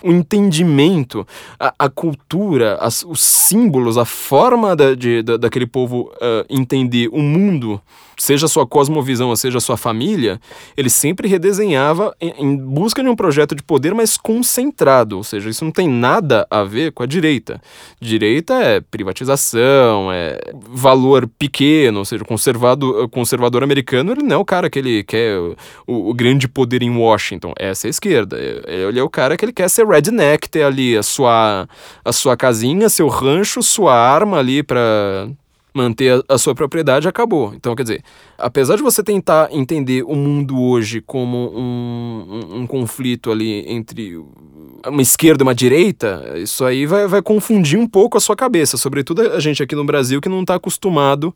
o entendimento, a, a cultura, as, os símbolos, a forma da, de, da, daquele povo uh, entender o mundo seja sua cosmovisão, seja a sua família, ele sempre redesenhava em, em, busca de um projeto de poder mais concentrado, ou seja, isso não tem nada a ver com a direita. Direita é privatização, é valor pequeno, ou seja, conservado, conservador americano ele não é o cara que ele quer o, o grande poder em Washington, essa é a esquerda. Ele é o cara que ele quer ser redneck, ter ali a sua, a sua casinha, seu rancho, sua arma ali para manter a, a, sua propriedade, acabou. Então, quer dizer, apesar de você tentar entender o mundo hoje como um, um, um conflito ali entre uma esquerda e uma direita, isso aí vai, vai confundir um pouco a sua cabeça, sobretudo a gente aqui no Brasil que não está acostumado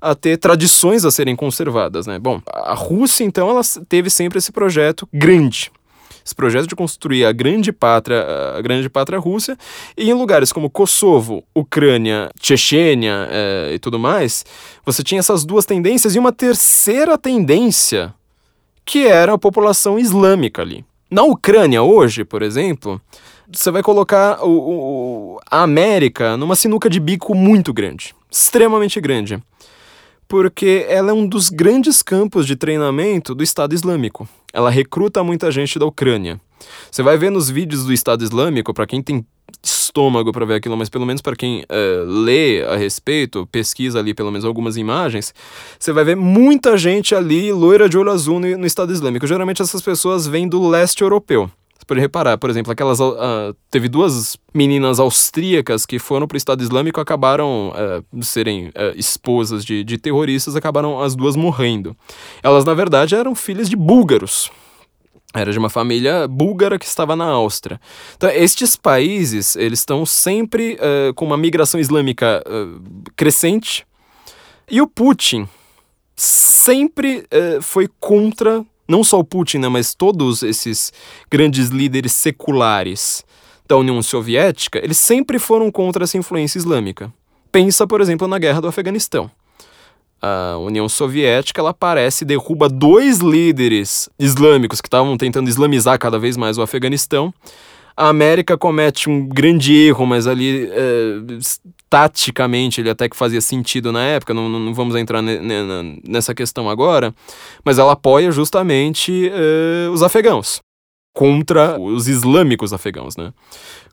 a ter tradições a serem conservadas, né? Bom, a Rússia, então, ela teve sempre esse projeto grande, esse projeto de construir a grande pátria, a grande pátria Rússia, e em lugares como Kosovo, Ucrânia, Chechênia é, e tudo mais, você tinha essas duas tendências e uma terceira tendência, que era a população islâmica ali. Na Ucrânia hoje, por exemplo, você vai colocar o, o, a América numa sinuca de bico muito grande, extremamente grande porque ela é um dos grandes campos de treinamento do Estado Islâmico. Ela recruta muita gente da Ucrânia. Você vai ver nos vídeos do Estado Islâmico, para quem tem estômago para ver aquilo, mas pelo menos para quem uh, lê a respeito, pesquisa ali pelo menos algumas imagens, você vai ver muita gente ali loira de olho azul no, no Estado Islâmico. Geralmente essas pessoas vêm do leste europeu pode reparar, por exemplo, aquelas. Uh, teve duas meninas austríacas que foram para o Estado Islâmico acabaram uh, serem uh, esposas de, de terroristas, acabaram as duas morrendo. Elas, na verdade, eram filhas de búlgaros. Era de uma família búlgara que estava na Áustria. Então, estes países, eles estão sempre uh, com uma migração islâmica uh, crescente. E o Putin sempre uh, foi contra não só o Putin, né, mas todos esses grandes líderes seculares da União Soviética, eles sempre foram contra essa influência islâmica. Pensa, por exemplo, na guerra do Afeganistão. A União Soviética ela aparece e derruba dois líderes islâmicos que estavam tentando islamizar cada vez mais o Afeganistão a América comete um grande erro, mas ali é, taticamente ele até que fazia sentido na época, não, não vamos entrar ne, ne, nessa questão agora, mas ela apoia justamente é, os afegãos contra os islâmicos afegãos, né?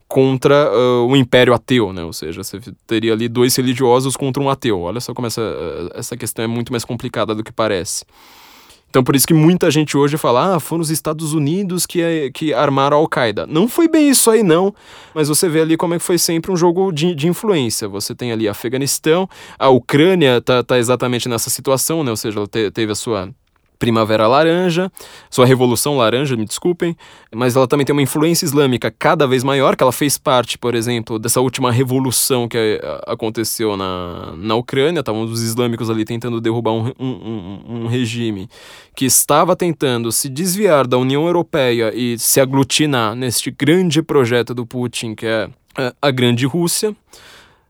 Contra uh, o império ateu, né? Ou seja, você teria ali dois religiosos contra um ateu. Olha só como essa, essa questão é muito mais complicada do que parece. Então, por isso que muita gente hoje fala, ah, foram os Estados Unidos que, é, que armaram a Al-Qaeda. Não foi bem isso aí, não, mas você vê ali como é que foi sempre um jogo de, de influência. Você tem ali Afeganistão, a Ucrânia tá, tá exatamente nessa situação, né? Ou seja, ela te, teve a sua Primavera Laranja, sua Revolução Laranja, me desculpem, mas ela também tem uma influência islâmica cada vez maior, que ela fez parte, por exemplo, dessa última revolução que eh, aconteceu na, na Ucrânia, estavam os islâmicos ali tentando derrubar um, um, um, regime que estava tentando se desviar da União Europeia e se aglutinar neste grande projeto do Putin, que é eh, a Grande Rússia.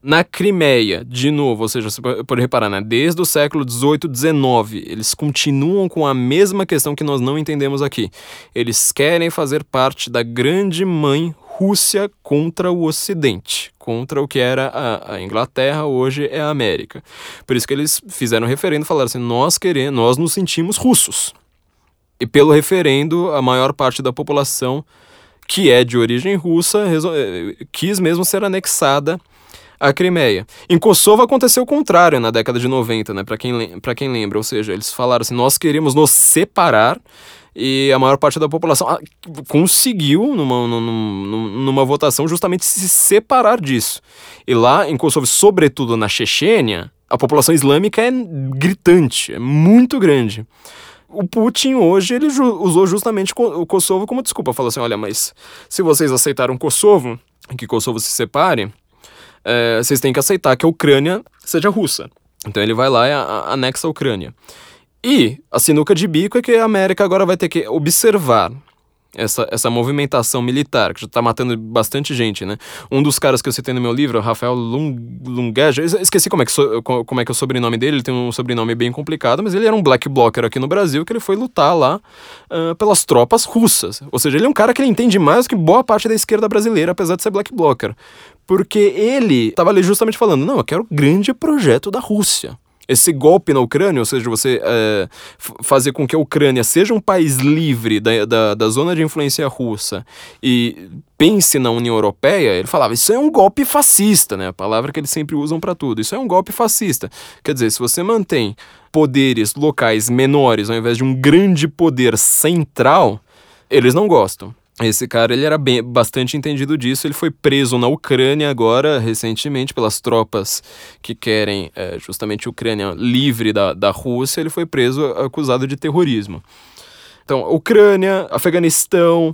Na Crimeia, de novo, ou seja, você pode reparar, né? desde o século XVIII, XIX, eles continuam com a mesma questão que nós não entendemos aqui. Eles querem fazer parte da grande mãe Rússia contra o Ocidente, contra o que era a, a, Inglaterra, hoje é a América. Por isso que eles fizeram referendo e falaram assim: nós queremos, nós nos sentimos russos. E pelo referendo, a maior parte da população que é de origem russa eh, quis mesmo ser anexada a Crimeia. Em Kosovo aconteceu o contrário na década de 90, né? Para quem, pra quem lembra, ou seja, eles falaram assim: nós queremos nos separar e a maior parte da população ah, conseguiu, numa, numa, numa votação, justamente se separar disso. E lá em Kosovo, sobretudo na Chechênia, a população islâmica é gritante, é muito grande. O Putin hoje ele usou justamente o Kosovo como desculpa. Falou assim: olha, mas se vocês aceitaram Kosovo, que Kosovo se separe, é, vocês têm que aceitar que a Ucrânia seja russa. Então ele vai lá e anexa a Ucrânia. E a sinuca de bico é que a América agora vai ter que observar essa, essa movimentação militar, que já está matando bastante gente, né? Um dos caras que eu citei no meu livro, Rafael Lung, Lungeja, esqueci como é, que so, como é que é o sobrenome dele, ele tem um sobrenome bem complicado, mas ele era um black blocker aqui no Brasil, que ele foi lutar lá uh, pelas tropas russas. Ou seja, ele é um cara que entende mais do que boa parte da esquerda brasileira, apesar de ser black blocker. Porque ele estava ali justamente falando, não, eu quero o grande projeto da Rússia esse golpe na Ucrânia, ou seja, você é, fazer com que a Ucrânia seja um país livre da, da, da, zona de influência russa e pense na União Europeia, ele falava, isso é um golpe fascista, né? A palavra que eles sempre usam para tudo. Isso é um golpe fascista. Quer dizer, se você mantém poderes locais menores ao invés de um grande poder central, eles não gostam. Esse cara, ele era bem, bastante entendido disso. Ele foi preso na Ucrânia agora, recentemente, pelas tropas que querem é, justamente a Ucrânia livre da, da Rússia. Ele foi preso acusado de terrorismo. Então, Ucrânia, Afeganistão,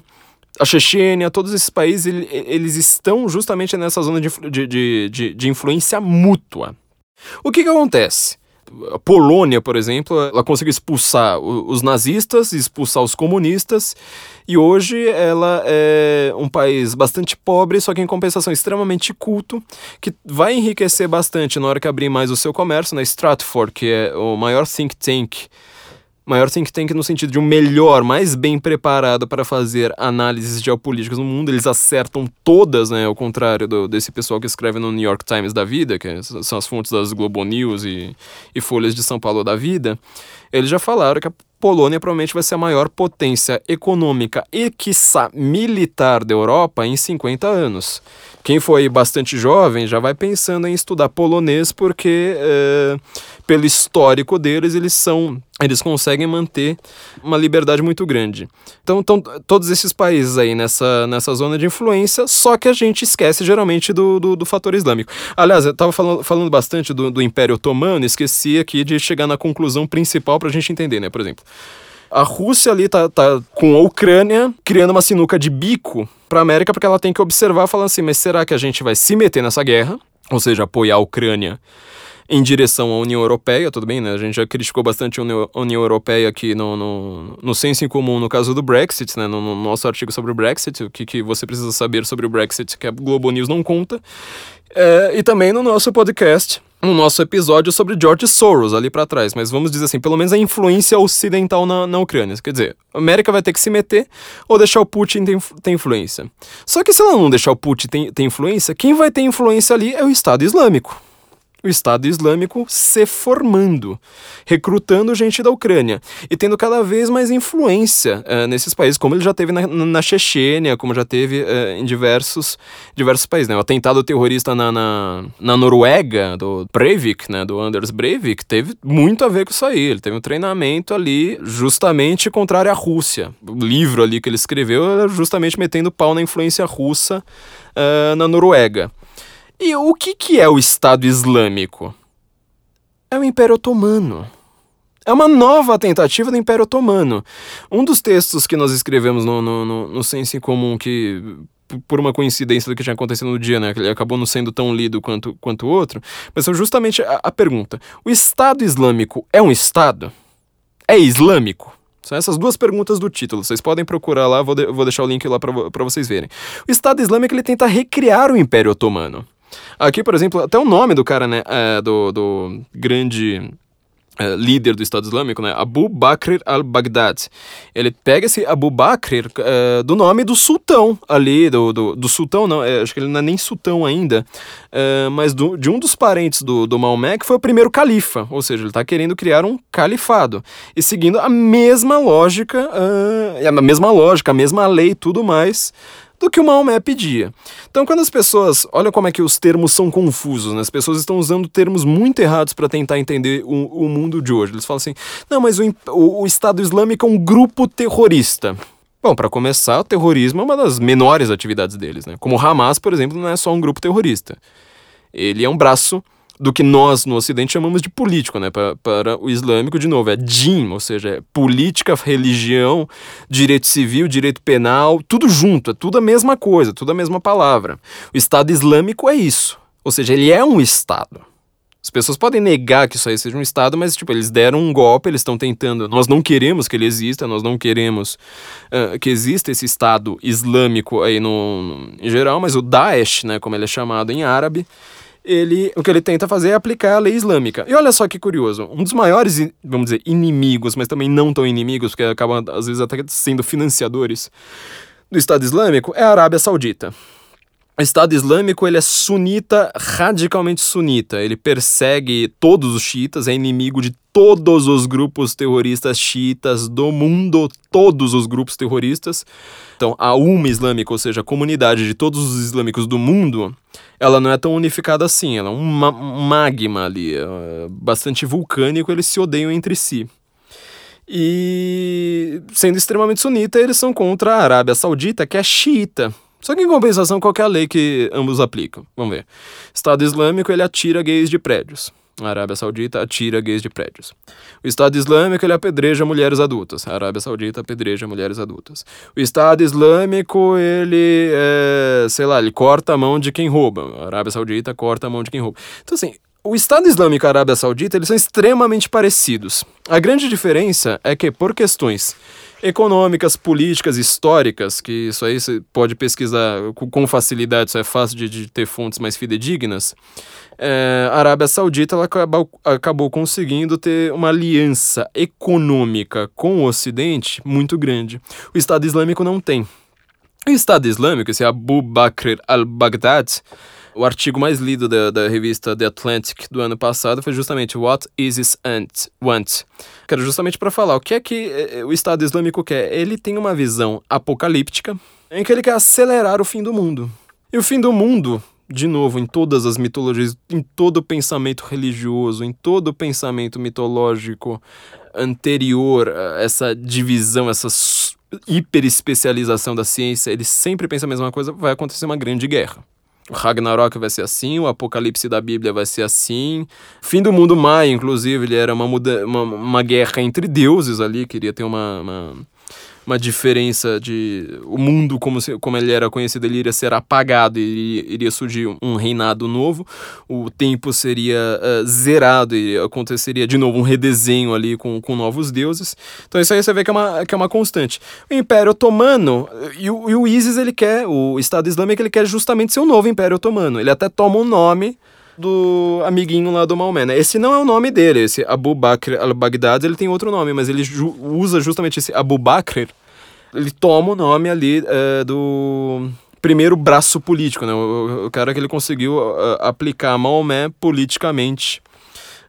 a Chechênia, todos esses países, eles estão justamente nessa zona de, de, de, de influência mútua. O que, que acontece? a Polônia, por exemplo, ela conseguiu expulsar os nazistas, expulsar os comunistas, e hoje ela é um país bastante pobre, só que em compensação extremamente culto, que vai enriquecer bastante na hora que abrir mais o seu comércio, na Stratford, que é o maior think tank maior think tank no sentido de um melhor, mais bem preparado para fazer análises geopolíticas no mundo. Eles acertam todas, né? Ao contrário do, desse pessoal que escreve no New York Times da vida, que são as fontes das Globo News e, e Folhas de São Paulo da vida. Eles já falaram que a Polônia provavelmente vai ser a maior potência econômica e, quiçá, militar da Europa em 50 anos. Quem foi bastante jovem já vai pensando em estudar polonês porque, é, pelo histórico deles, eles são eles conseguem manter uma liberdade muito grande. Então, estão todos esses países aí nessa, nessa zona de influência, só que a gente esquece geralmente do, do, do fator islâmico. Aliás, eu estava falando, falando bastante do, do Império Otomano, esqueci aqui de chegar na conclusão principal para a gente entender, né? Por exemplo, a Rússia ali tá, tá com a Ucrânia criando uma sinuca de bico para a América, porque ela tem que observar, falando assim, mas será que a gente vai se meter nessa guerra? Ou seja, apoiar a Ucrânia em direção à União Europeia, tudo bem, né? A gente já criticou bastante a União, Europeia aqui no, no, no senso em comum no caso do Brexit, né? No, no, nosso artigo sobre o Brexit, o que, que você precisa saber sobre o Brexit que a Globo News não conta. É, e também no nosso podcast, no nosso episódio sobre George Soros ali para trás, mas vamos dizer assim, pelo menos a influência ocidental na, na Ucrânia. Quer dizer, a América vai ter que se meter ou deixar o Putin ter, ter influência. Só que se ela não deixar o Putin ter, ter influência, quem vai ter influência ali é o Estado Islâmico o Estado Islâmico se formando, recrutando gente da Ucrânia e tendo cada vez mais influência uh, nesses países, como ele já teve na, na Chechênia, como já teve uh, em diversos, diversos países. Né? O atentado terrorista na, na, na, Noruega, do Breivik, né? do Anders Breivik, teve muito a ver com isso aí. Ele teve um treinamento ali justamente contrário à Rússia. O livro ali que ele escreveu era justamente metendo pau na influência russa uh, na Noruega. E o que, que é o Estado Islâmico? É o Império Otomano. É uma nova tentativa do Império Otomano. Um dos textos que nós escrevemos no, no, no, no Senso em Comum, que por uma coincidência do que tinha acontecido no dia, né? Ele acabou não sendo tão lido quanto, quanto o outro. Mas foi justamente a, a pergunta: o Estado Islâmico é um Estado? É islâmico? São essas duas perguntas do título. Vocês podem procurar lá, vou, de, vou deixar o link lá para vocês verem. O Estado Islâmico ele tenta recriar o Império Otomano. Aqui, por exemplo, até o nome do cara, né, é, do, do grande é, líder do Estado Islâmico, né, Abu Bakr al-Baghdad. Ele pega esse Abu Bakr é, do nome do sultão ali, do, do, do sultão, não, é, acho que ele não é nem sultão ainda, é, mas do, de um dos parentes do, do Maomé, que foi o primeiro califa, ou seja, ele está querendo criar um califado, e seguindo a mesma lógica, é, a mesma lógica, a mesma lei tudo mais, do que o Maomé pedia. Então, quando as pessoas. Olha como é que os termos são confusos, né? As pessoas estão usando termos muito errados para tentar entender o, o, mundo de hoje. Eles falam assim: não, mas o, o, Estado Islâmico é um grupo terrorista. Bom, para começar, o terrorismo é uma das menores atividades deles, né? Como o Hamas, por exemplo, não é só um grupo terrorista. Ele é um braço do que nós no Ocidente chamamos de político, né? Para, para o islâmico, de novo, é din, ou seja, é política, religião, direito civil, direito penal, tudo junto, é tudo a mesma coisa, tudo a mesma palavra. O Estado Islâmico é isso, ou seja, ele é um Estado. As pessoas podem negar que isso aí seja um Estado, mas, tipo, eles deram um golpe, eles estão tentando. Nós não queremos que ele exista, nós não queremos uh, que exista esse Estado Islâmico aí no, no, em geral, mas o Daesh, né, como ele é chamado em árabe, ele, o que ele tenta fazer é aplicar a lei islâmica. E olha só que curioso, um dos maiores, vamos dizer, inimigos, mas também não tão inimigos, porque acabam às vezes até sendo financiadores do Estado Islâmico, é a Arábia Saudita. O Estado Islâmico ele é sunita, radicalmente sunita. Ele persegue todos os xiitas, é inimigo de todos os grupos terroristas xiitas do mundo, todos os grupos terroristas. Então, a UMA islâmica, ou seja, a comunidade de todos os islâmicos do mundo, ela não é tão unificada assim. Ela é um, magma ali, é bastante vulcânico, eles se odeiam entre si. E sendo extremamente sunita, eles são contra a Arábia Saudita, que é xiita. Só que em compensação, qual é lei que ambos aplicam? Vamos ver. Estado Islâmico, ele atira gays de prédios. A Arábia Saudita atira gays de prédios. O Estado Islâmico ele apedreja mulheres adultas. A Arábia Saudita apedreja mulheres adultas. O Estado Islâmico ele, é, sei lá, ele corta a mão de quem rouba. A Arábia Saudita corta a mão de quem rouba. Então assim, o Estado Islâmico e a Arábia Saudita eles são extremamente parecidos. A grande diferença é que por questões econômicas, políticas, históricas, que isso aí você pode pesquisar com facilidade, isso é fácil de, de ter fontes mais fidedignas é, a Arábia Saudita ela acabou, acabou conseguindo ter uma aliança econômica com o Ocidente muito grande. O Estado Islâmico não tem. O Estado Islâmico, esse Abu Bakr al-Baghdad, o artigo mais lido da, da, revista The Atlantic do ano passado foi justamente What ISIS Want, que era justamente para falar o que é que eh, o Estado Islâmico quer. Ele tem uma visão apocalíptica em que ele quer acelerar o fim do mundo. E o fim do mundo de novo, em todas as mitologias, em todo o pensamento religioso, em todo o pensamento mitológico anterior a essa divisão, essa hiperespecialização da ciência, ele sempre pensa a mesma coisa, vai acontecer uma grande guerra. O Ragnarok vai ser assim, o Apocalipse da Bíblia vai ser assim. Fim do mundo maia, inclusive, ele era uma, muda uma, uma guerra entre deuses ali, queria ter uma, uma uma diferença de o mundo como, se, como ele era conhecido ele iria ser apagado e iria surgir um reinado novo. O tempo seria uh, zerado e aconteceria de novo um redesenho ali com, com novos deuses. Então isso aí você vê que é uma, que é uma constante. O Império Otomano e o, e o ISIS ele quer o Estado Islâmico ele quer justamente ser um novo Império Otomano. Ele até toma um nome do amiguinho lá do Maomé, né? Esse não é o nome dele, esse Abu Bakr al-Baghdad, ele tem outro nome, mas ele ju usa justamente esse Abu Bakr, ele toma o nome ali é, do primeiro braço político, né? O, o cara que ele conseguiu uh, aplicar Maomé politicamente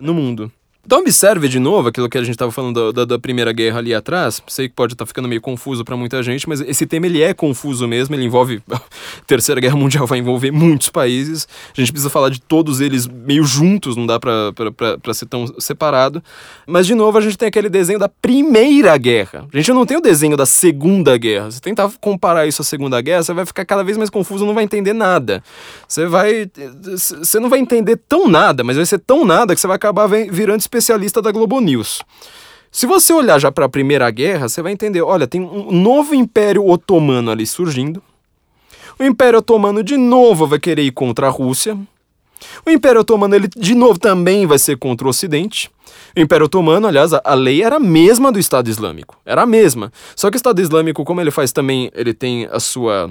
no mundo. Então observe de novo aquilo que a gente estava falando da, da, da, Primeira Guerra ali atrás. Sei que pode estar tá ficando meio confuso para muita gente, mas esse tema ele é confuso mesmo. Ele envolve a Terceira Guerra Mundial vai envolver muitos países. A gente precisa falar de todos eles meio juntos, não dá para ser tão separado. Mas de novo a gente tem aquele desenho da Primeira Guerra. A gente não tem o desenho da Segunda Guerra. Se tentar comparar isso à Segunda Guerra, você vai ficar cada vez mais confuso, não vai entender nada. Você vai, você não vai entender tão nada, mas vai ser tão nada que você vai acabar virando especialista da Globo News. Se você olhar já para a Primeira Guerra, você vai entender, olha, tem um novo Império Otomano ali surgindo. O Império Otomano de novo vai querer ir contra a Rússia. O Império Otomano ele de novo também vai ser contra o Ocidente. O Império Otomano, aliás, a lei era a mesma do Estado Islâmico. Era a mesma. Só que o Estado Islâmico, como ele faz também, ele tem a sua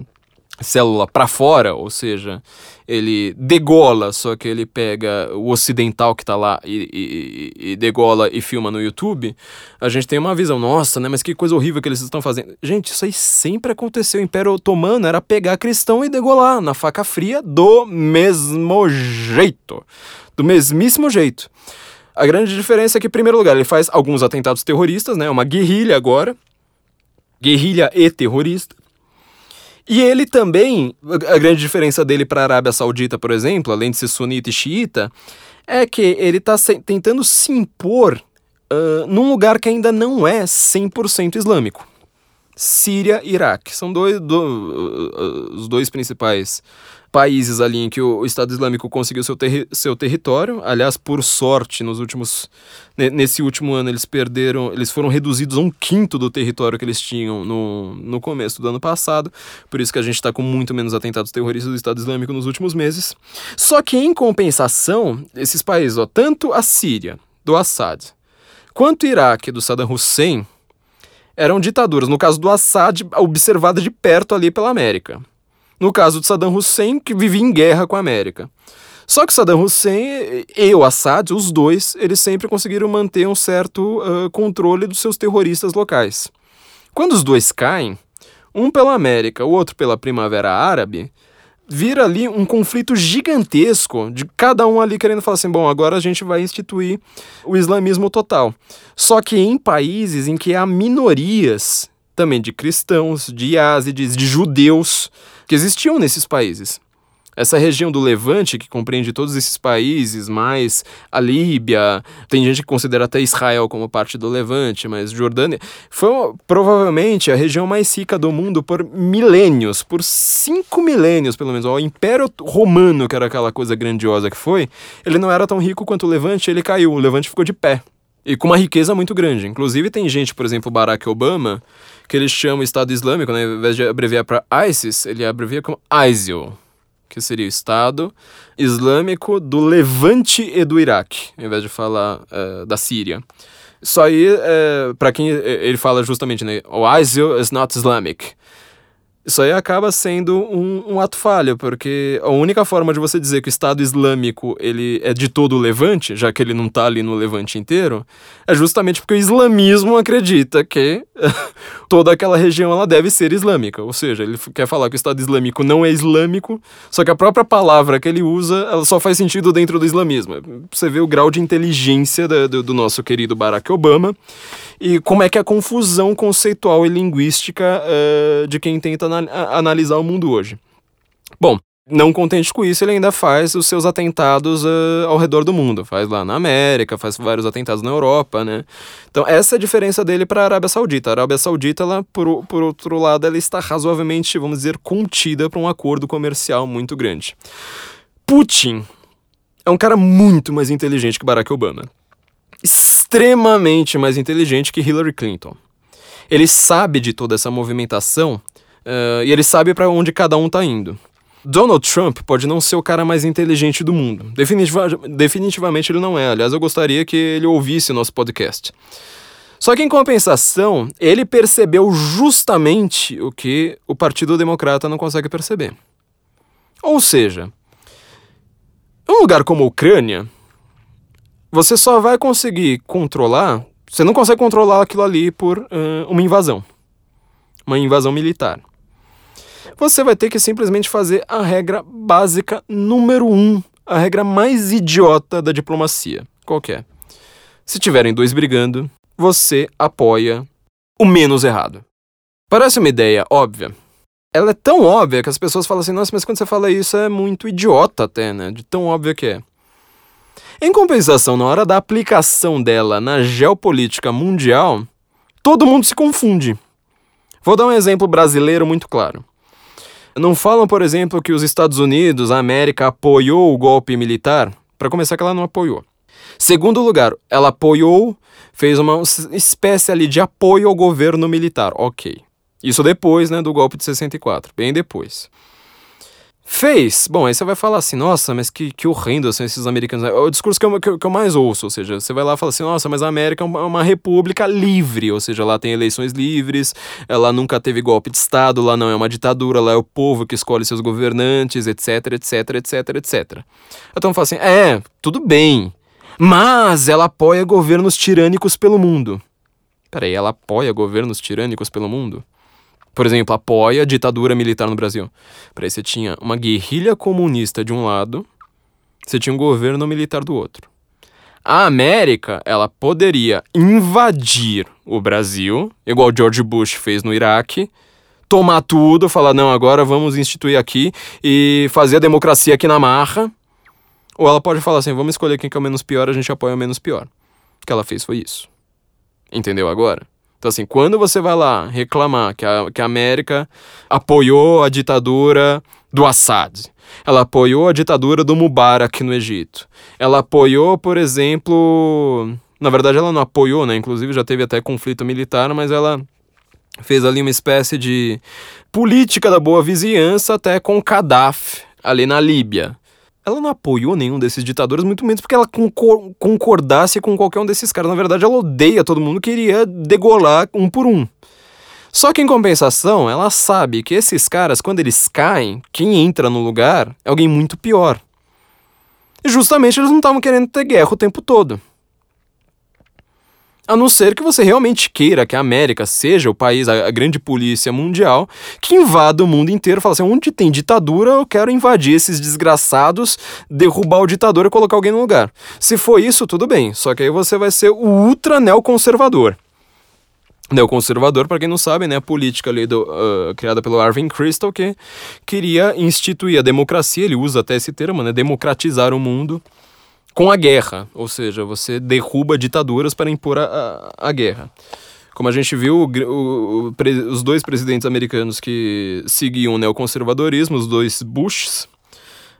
célula para fora, ou seja, ele degola, só que ele pega o ocidental que está lá e, e, e, degola e filma no YouTube, a gente tem uma visão, nossa, né, mas que coisa horrível que eles estão fazendo. Gente, isso aí sempre aconteceu. O Império Otomano era pegar cristão e degolar na faca fria do mesmo jeito. Do mesmíssimo jeito. A grande diferença é que, em primeiro lugar, ele faz alguns atentados terroristas, né, uma guerrilha agora, guerrilha e terrorista. E ele também, a grande diferença dele para a Arábia Saudita, por exemplo, além de ser sunita e xiita, é que ele está tentando se impor uh, num lugar que ainda não é 100% islâmico. Síria e Iraque. São dois, do, uh, os dois principais países ali em que o, Estado Islâmico conseguiu seu, terri seu território. Aliás, por sorte, nos últimos nesse último ano eles perderam, eles foram reduzidos a um quinto do território que eles tinham no, no começo do ano passado. Por isso que a gente está com muito menos atentados terroristas do Estado Islâmico nos últimos meses. Só que em compensação, esses países, ó, tanto a Síria do Assad quanto o Iraque do Saddam Hussein eram ditaduras, no caso do Assad, observada de perto ali pela América. No caso de Saddam Hussein, que vivia em guerra com a América. Só que Saddam Hussein e o Assad, os dois, eles sempre conseguiram manter um certo uh, controle dos seus terroristas locais. Quando os dois caem, um pela América, o outro pela Primavera Árabe, vira ali um conflito gigantesco de cada um ali querendo falar assim: bom, agora a gente vai instituir o islamismo total. Só que em países em que há minorias também de cristãos, de ázides, de judeus que existiam nesses países. Essa região do Levante, que compreende todos esses países, mais a Líbia, tem gente que considera até Israel como parte do Levante, mas Jordânia, foi provavelmente a região mais rica do mundo por milênios, por cinco milênios pelo menos. O Império Romano, que era aquela coisa grandiosa que foi, ele não era tão rico quanto o Levante, ele caiu, o Levante ficou de pé. E com uma riqueza muito grande. Inclusive, tem gente, por exemplo, Barack Obama, que ele chama Estado Islâmico, né? ao invés de abreviar para ISIS, ele abrevia como ISIL que seria o Estado Islâmico do Levante e do Iraque, ao invés de falar uh, da Síria. Isso aí, uh, para quem ele fala justamente, né? O ISIL is not Islamic. Isso aí acaba sendo um, um, ato falho, porque a única forma de você dizer que o Estado Islâmico ele é de todo o Levante, já que ele não está ali no Levante inteiro, é justamente porque o islamismo acredita que toda aquela região ela deve ser islâmica. Ou seja, ele quer falar que o Estado Islâmico não é islâmico, só que a própria palavra que ele usa ela só faz sentido dentro do islamismo. Você vê o grau de inteligência do, do nosso querido Barack Obama e como é que a confusão conceitual e linguística uh, de quem tenta analisar o mundo hoje. Bom, não contente com isso, ele ainda faz os seus atentados uh, ao redor do mundo. Faz lá na América, faz vários atentados na Europa, né? Então, essa é a diferença dele para a Arábia Saudita. A Arábia Saudita, ela, por, por outro lado, ela está razoavelmente, vamos dizer, contida para um acordo comercial muito grande. Putin é um cara muito mais inteligente que Barack Obama extremamente mais inteligente que Hillary Clinton. Ele sabe de toda essa movimentação uh, e ele sabe para onde cada um está indo. Donald Trump pode não ser o cara mais inteligente do mundo. Definitiva definitivamente ele não é. Aliás, eu gostaria que ele ouvisse o nosso podcast. Só que, em compensação, ele percebeu justamente o que o Partido Democrata não consegue perceber. Ou seja, um lugar como a Ucrânia, você só vai conseguir controlar. Você não consegue controlar aquilo ali por uh, uma invasão uma invasão militar. Você vai ter que simplesmente fazer a regra básica número um, a regra mais idiota da diplomacia. Qual é? Se tiverem dois brigando, você apoia o menos errado. Parece uma ideia óbvia. Ela é tão óbvia que as pessoas falam assim: nossa, mas quando você fala isso é muito idiota, até, né? De tão óbvia que é. Em compensação, na hora da aplicação dela na geopolítica mundial, todo mundo se confunde. Vou dar um exemplo brasileiro muito claro. Não falam, por exemplo, que os Estados Unidos, a América, apoiou o golpe militar? Para começar, que ela não apoiou. Segundo lugar, ela apoiou, fez uma espécie ali de apoio ao governo militar. Ok. Isso depois, né, do golpe de 64, bem depois. Fez. Bom, aí você vai falar assim, nossa, mas que, que horrendo são esses americanos. É o discurso que eu, que, que eu mais ouço, ou seja, você vai lá e fala assim, nossa, mas a América é uma, uma, república livre, ou seja, lá tem eleições livres, ela nunca teve golpe de Estado, lá não é uma ditadura, lá é o povo que escolhe seus governantes, etc, etc, etc, etc. Então fala assim, é, tudo bem, mas ela apoia governos tirânicos pelo mundo. Peraí, ela apoia governos tirânicos pelo mundo? Por exemplo, apoia a ditadura militar no Brasil. Para aí você tinha uma guerrilha comunista de um lado, você tinha um governo militar do outro. A América, ela poderia invadir o Brasil, igual George Bush fez no Iraque, tomar tudo, falar, não, agora vamos instituir aqui e fazer a democracia aqui na marra. Ou ela pode falar assim, vamos escolher quem que é o menos pior, a gente apoia o menos pior. O que ela fez foi isso. Entendeu agora? Então, assim, quando você vai lá reclamar que a, que a América apoiou a ditadura do Assad, ela apoiou a ditadura do Mubarak no Egito, ela apoiou, por exemplo. Na verdade, ela não apoiou, né? Inclusive já teve até conflito militar, mas ela fez ali uma espécie de política da boa vizinhança até com Gaddafi ali na Líbia ela não apoiou nenhum desses ditadores, muito menos porque ela concordasse com qualquer um desses caras. Na verdade, ela odeia todo mundo, queria degolar um por um. Só que em compensação, ela sabe que esses caras, quando eles caem, quem entra no lugar é alguém muito pior. E justamente eles não estavam querendo ter guerra o tempo todo. A não ser que você realmente queira que a América seja o país, a, a grande polícia mundial, que invada o mundo inteiro fala assim: onde tem ditadura, eu quero invadir esses desgraçados, derrubar o ditador e colocar alguém no lugar. Se for isso, tudo bem. Só que aí você vai ser o ultra neoconservador. neoconservador, para quem não sabe, né, a política ali do, uh, criada pelo Arvin Crystal, que queria instituir a democracia, ele usa até esse termo, né, democratizar o mundo com a guerra, ou seja, você derruba ditaduras para impor a, a, a guerra. Como a gente viu, o, o, os dois presidentes americanos que seguiam o neoconservadorismo, os dois Bushs,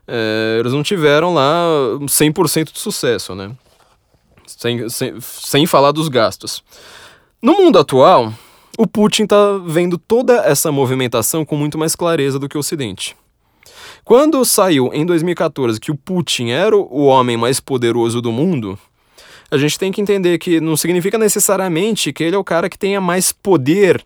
é, eles não tiveram lá 100% de sucesso, né? Sem, sem, sem falar dos gastos. No mundo atual, o Putin está vendo toda essa movimentação com muito mais clareza do que o Ocidente. Quando saiu em 2014 que o Putin era o homem mais poderoso do mundo, a gente tem que entender que não significa necessariamente que ele é o cara que tenha mais poder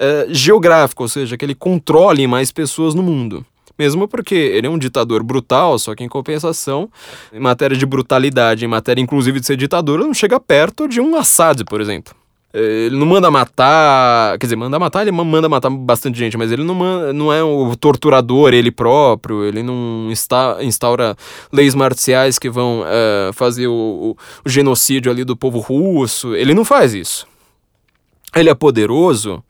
uh, geográfico, ou seja, que ele controle mais pessoas no mundo. Mesmo porque ele é um ditador brutal, só que em compensação, em matéria de brutalidade, em matéria inclusive de ser ditador, não chega perto de um Assad, por exemplo. Ele não manda matar. Quer dizer, manda matar, ele manda matar bastante gente, mas ele não, manda, não é o torturador ele próprio, ele não está, instaura leis marciais que vão uh, fazer o, o, genocídio ali do povo russo. Ele não faz isso. Ele é poderoso,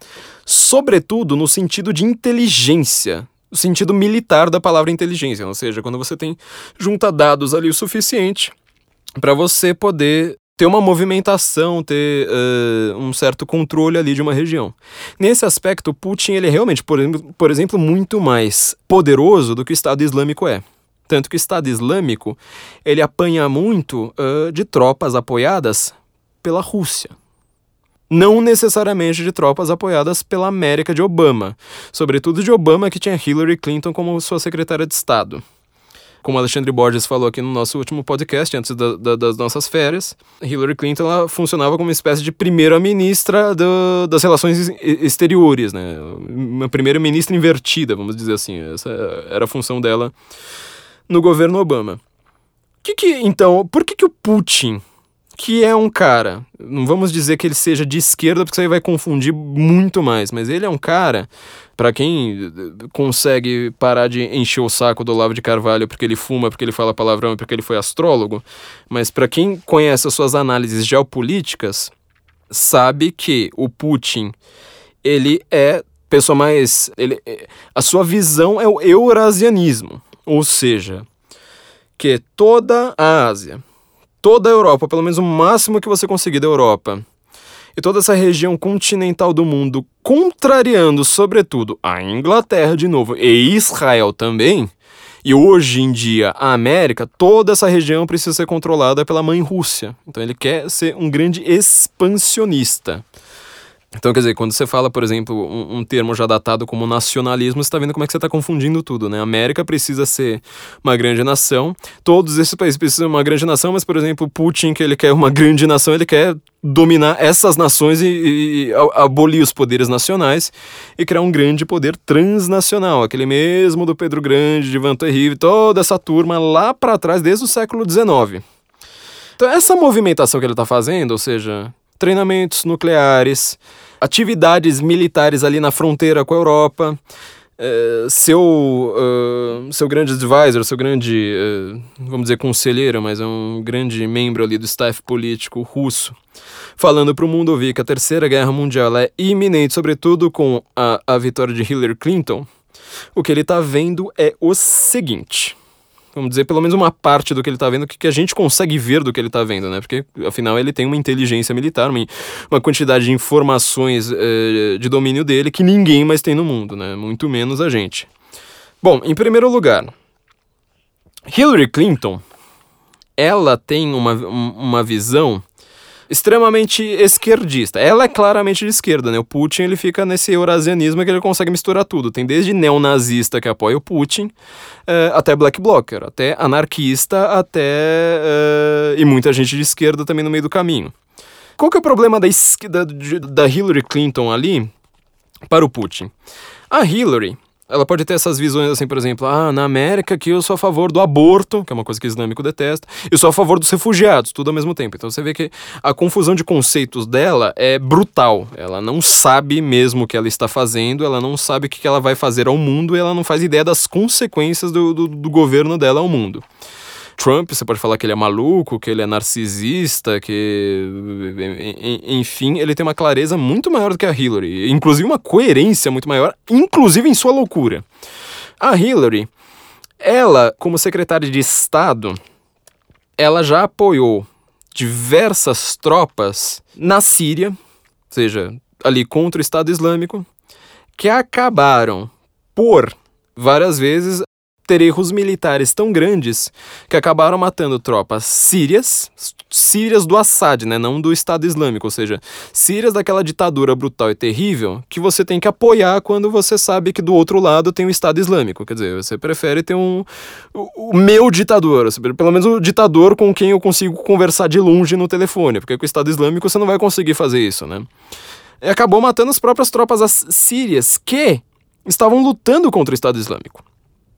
sobretudo no sentido de inteligência. O sentido militar da palavra inteligência, ou seja, quando você tem junta dados ali o suficiente para você poder ter uma movimentação, ter uh, um certo controle ali de uma região. Nesse aspecto, Putin ele é realmente, por, por exemplo, muito mais poderoso do que o Estado Islâmico é. Tanto que o Estado Islâmico ele apanha muito uh, de tropas apoiadas pela Rússia. Não necessariamente de tropas apoiadas pela América de Obama, sobretudo de Obama que tinha Hillary Clinton como sua secretária de Estado como Alexandre Borges falou aqui no nosso último podcast, antes da, da, das nossas férias, Hillary Clinton ela funcionava como uma espécie de primeira-ministra das relações exteriores, né? Uma primeira-ministra invertida, vamos dizer assim. Essa era a função dela no governo Obama. Que que, então, por que, que o Putin que é um cara, não vamos dizer que ele seja de esquerda, porque isso aí vai confundir muito mais, mas ele é um cara, para quem consegue parar de encher o saco do Olavo de Carvalho porque ele fuma, porque ele fala palavrão porque ele foi astrólogo, mas para quem conhece as suas análises geopolíticas, sabe que o Putin, ele é pessoa mais, ele, a sua visão é o eurasianismo, ou seja, que toda a Ásia, toda a Europa, pelo menos o máximo que você conseguir da Europa, e toda essa região continental do mundo, contrariando, sobretudo, a Inglaterra de novo e Israel também, e hoje em dia a América, toda essa região precisa ser controlada pela mãe Rússia. Então ele quer ser um grande expansionista. Então, quer dizer, quando você fala, por exemplo, um, um termo já datado como nacionalismo, você está vendo como é que você está confundindo tudo, né? A América precisa ser uma grande nação, todos esses países precisam de uma grande nação, mas, por exemplo, Putin, que ele quer uma grande nação, ele quer dominar essas nações e, e, e abolir os poderes nacionais e criar um grande poder transnacional, aquele mesmo do Pedro Grande, de Van Terrive, toda essa turma lá para trás, desde o século XIX. Então, essa movimentação que ele está fazendo, ou seja, treinamentos nucleares, atividades militares ali na fronteira com a Europa. É, seu, uh, seu grande advisor, seu grande, uh, vamos dizer, conselheiro, mas é um grande membro ali do staff político russo, falando para o mundo ouvir que a Terceira Guerra Mundial é iminente, sobretudo com a, a vitória de Hillary Clinton, o que ele está vendo é o seguinte vamos dizer, pelo menos uma parte do que ele está vendo, que, que a gente consegue ver do que ele está vendo, né? Porque, afinal, ele tem uma inteligência militar, uma, uma quantidade de informações eh, de domínio dele que ninguém mais tem no mundo, né? Muito menos a gente. Bom, em primeiro lugar, Hillary Clinton, ela tem uma, uma visão extremamente esquerdista. Ela é claramente de esquerda, né? O Putin ele fica nesse eurasianismo que ele consegue misturar tudo. Tem desde neonazista que apoia o Putin, uh, até black blocker, até anarquista, até uh, e muita gente de esquerda também no meio do caminho. Qual que é o problema da, da Hillary Clinton ali para o Putin? A Hillary, ela pode ter essas visões assim, por exemplo, ah, na América que eu sou a favor do aborto, que é uma coisa que o islâmico detesta, eu sou a favor dos refugiados, tudo ao mesmo tempo. Então você vê que a confusão de conceitos dela é brutal. Ela não sabe mesmo o que ela está fazendo, ela não sabe o que ela vai fazer ao mundo e ela não faz ideia das consequências do, do, do governo dela ao mundo. Trump, você pode falar que ele é maluco, que ele é narcisista, que. Enfim, ele tem uma clareza muito maior do que a Hillary. Inclusive uma coerência muito maior, inclusive em sua loucura. A Hillary, ela, como secretária de Estado, ela já apoiou diversas tropas na Síria, ou seja, ali contra o Estado Islâmico, que acabaram por várias vezes ter erros militares tão grandes que acabaram matando tropas sírias, sírias do Assad, né, não do Estado Islâmico, ou seja, sírias daquela ditadura brutal e terrível que você tem que apoiar quando você sabe que do outro lado tem o Estado Islâmico. Quer dizer, você prefere ter um o, o meu ditador, pelo menos o ditador com quem eu consigo conversar de longe no telefone, porque com o Estado Islâmico você não vai conseguir fazer isso, né? E acabou matando as próprias tropas sírias que estavam lutando contra o Estado Islâmico.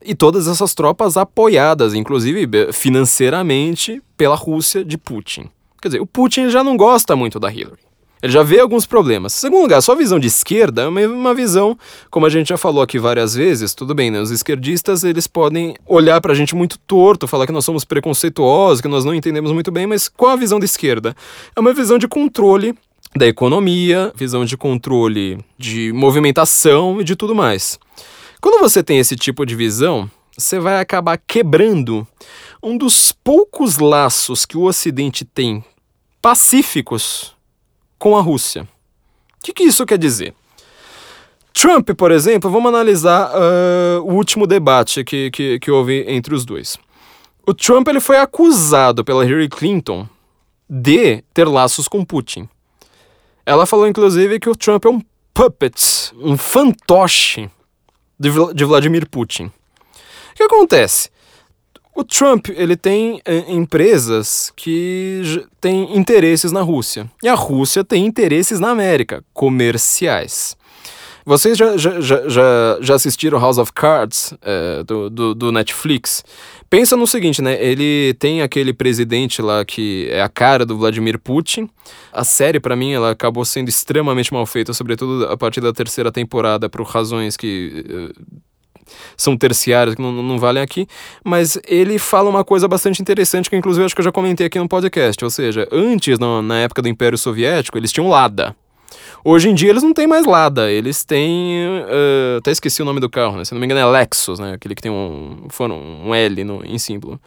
E todas essas tropas apoiadas, inclusive financeiramente, pela Rússia de Putin. Quer dizer, o Putin já não gosta muito da Hillary. Ele já vê alguns problemas. Segundo lugar, sua visão de esquerda é uma, visão, como a gente já falou aqui várias vezes, tudo bem, né? Os esquerdistas, eles podem olhar pra gente muito torto, falar que nós somos preconceituosos, que nós não entendemos muito bem, mas qual a visão da esquerda? É uma visão de controle da economia, visão de controle de movimentação e de tudo mais. Quando você tem esse tipo de visão, você vai acabar quebrando um dos poucos laços que o Ocidente tem pacíficos com a Rússia. O que, que isso quer dizer? Trump, por exemplo, vamos analisar uh, o último debate que, que, que houve entre os dois. O Trump ele foi acusado pela Hillary Clinton de ter laços com Putin. Ela falou, inclusive, que o Trump é um puppet, um fantoche de, de Vladimir Putin. O que acontece? O Trump ele tem é, empresas que têm interesses na Rússia. E a Rússia tem interesses na América, comerciais. Vocês já, já, já, já assistiram House of Cards é, do, do, do, Netflix? Pensa no seguinte, né? Ele tem aquele presidente lá que é a cara do Vladimir Putin. A série, para mim, ela acabou sendo extremamente mal feita, sobretudo a partir da terceira temporada, por razões que. Uh, são terciárias que não, não valem aqui, mas ele fala uma coisa bastante interessante que inclusive acho que eu já comentei aqui no podcast, ou seja, antes, na, na época do Império Soviético, eles tinham Lada, Hoje em dia eles não têm mais Lada, eles têm. Uh, até esqueci o nome do carro, né? Se não me engano é Lexus, né? Aquele que tem um, um L no, em símbolo.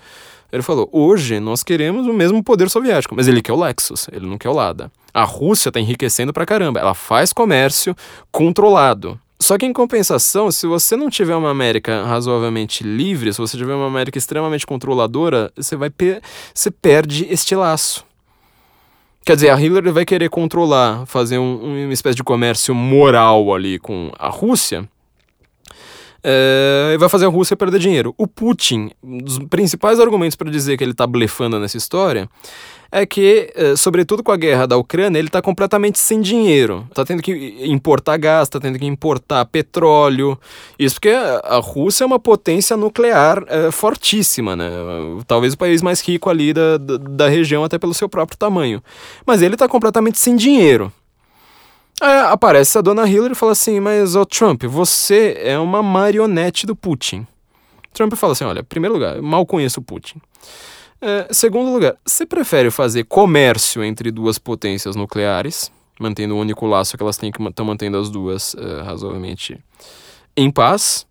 Ele falou: hoje nós queremos o mesmo poder soviético, mas ele quer o Lexus, ele não quer o Lada. A Rússia está enriquecendo pra caramba, ela faz comércio controlado. Só que em compensação, se você não tiver uma América razoavelmente livre, se você tiver uma América extremamente controladora, você vai você perde este laço. Quer dizer, a Hillary vai querer controlar, fazer um, uma espécie de comércio moral ali com a Rússia. É, vai fazer a Rússia perder dinheiro. O Putin, um dos principais argumentos para dizer que ele está blefando nessa história é que, eh, sobretudo com a guerra da Ucrânia, ele está completamente sem dinheiro. Está tendo que importar gás, está tendo que importar petróleo. Isso porque a Rússia é uma potência nuclear é, fortíssima, né? Talvez o país mais rico ali da, da, da região, até pelo seu próprio tamanho. Mas ele está completamente sem dinheiro. Aí aparece a dona Hillary e fala assim: Mas, ô Trump, você é uma marionete do Putin. Trump fala assim: Olha, primeiro lugar, mal conheço o Putin. É, segundo lugar, você prefere fazer comércio entre duas potências nucleares, mantendo o único laço que elas têm que estão mantendo as duas uh, razoavelmente em paz?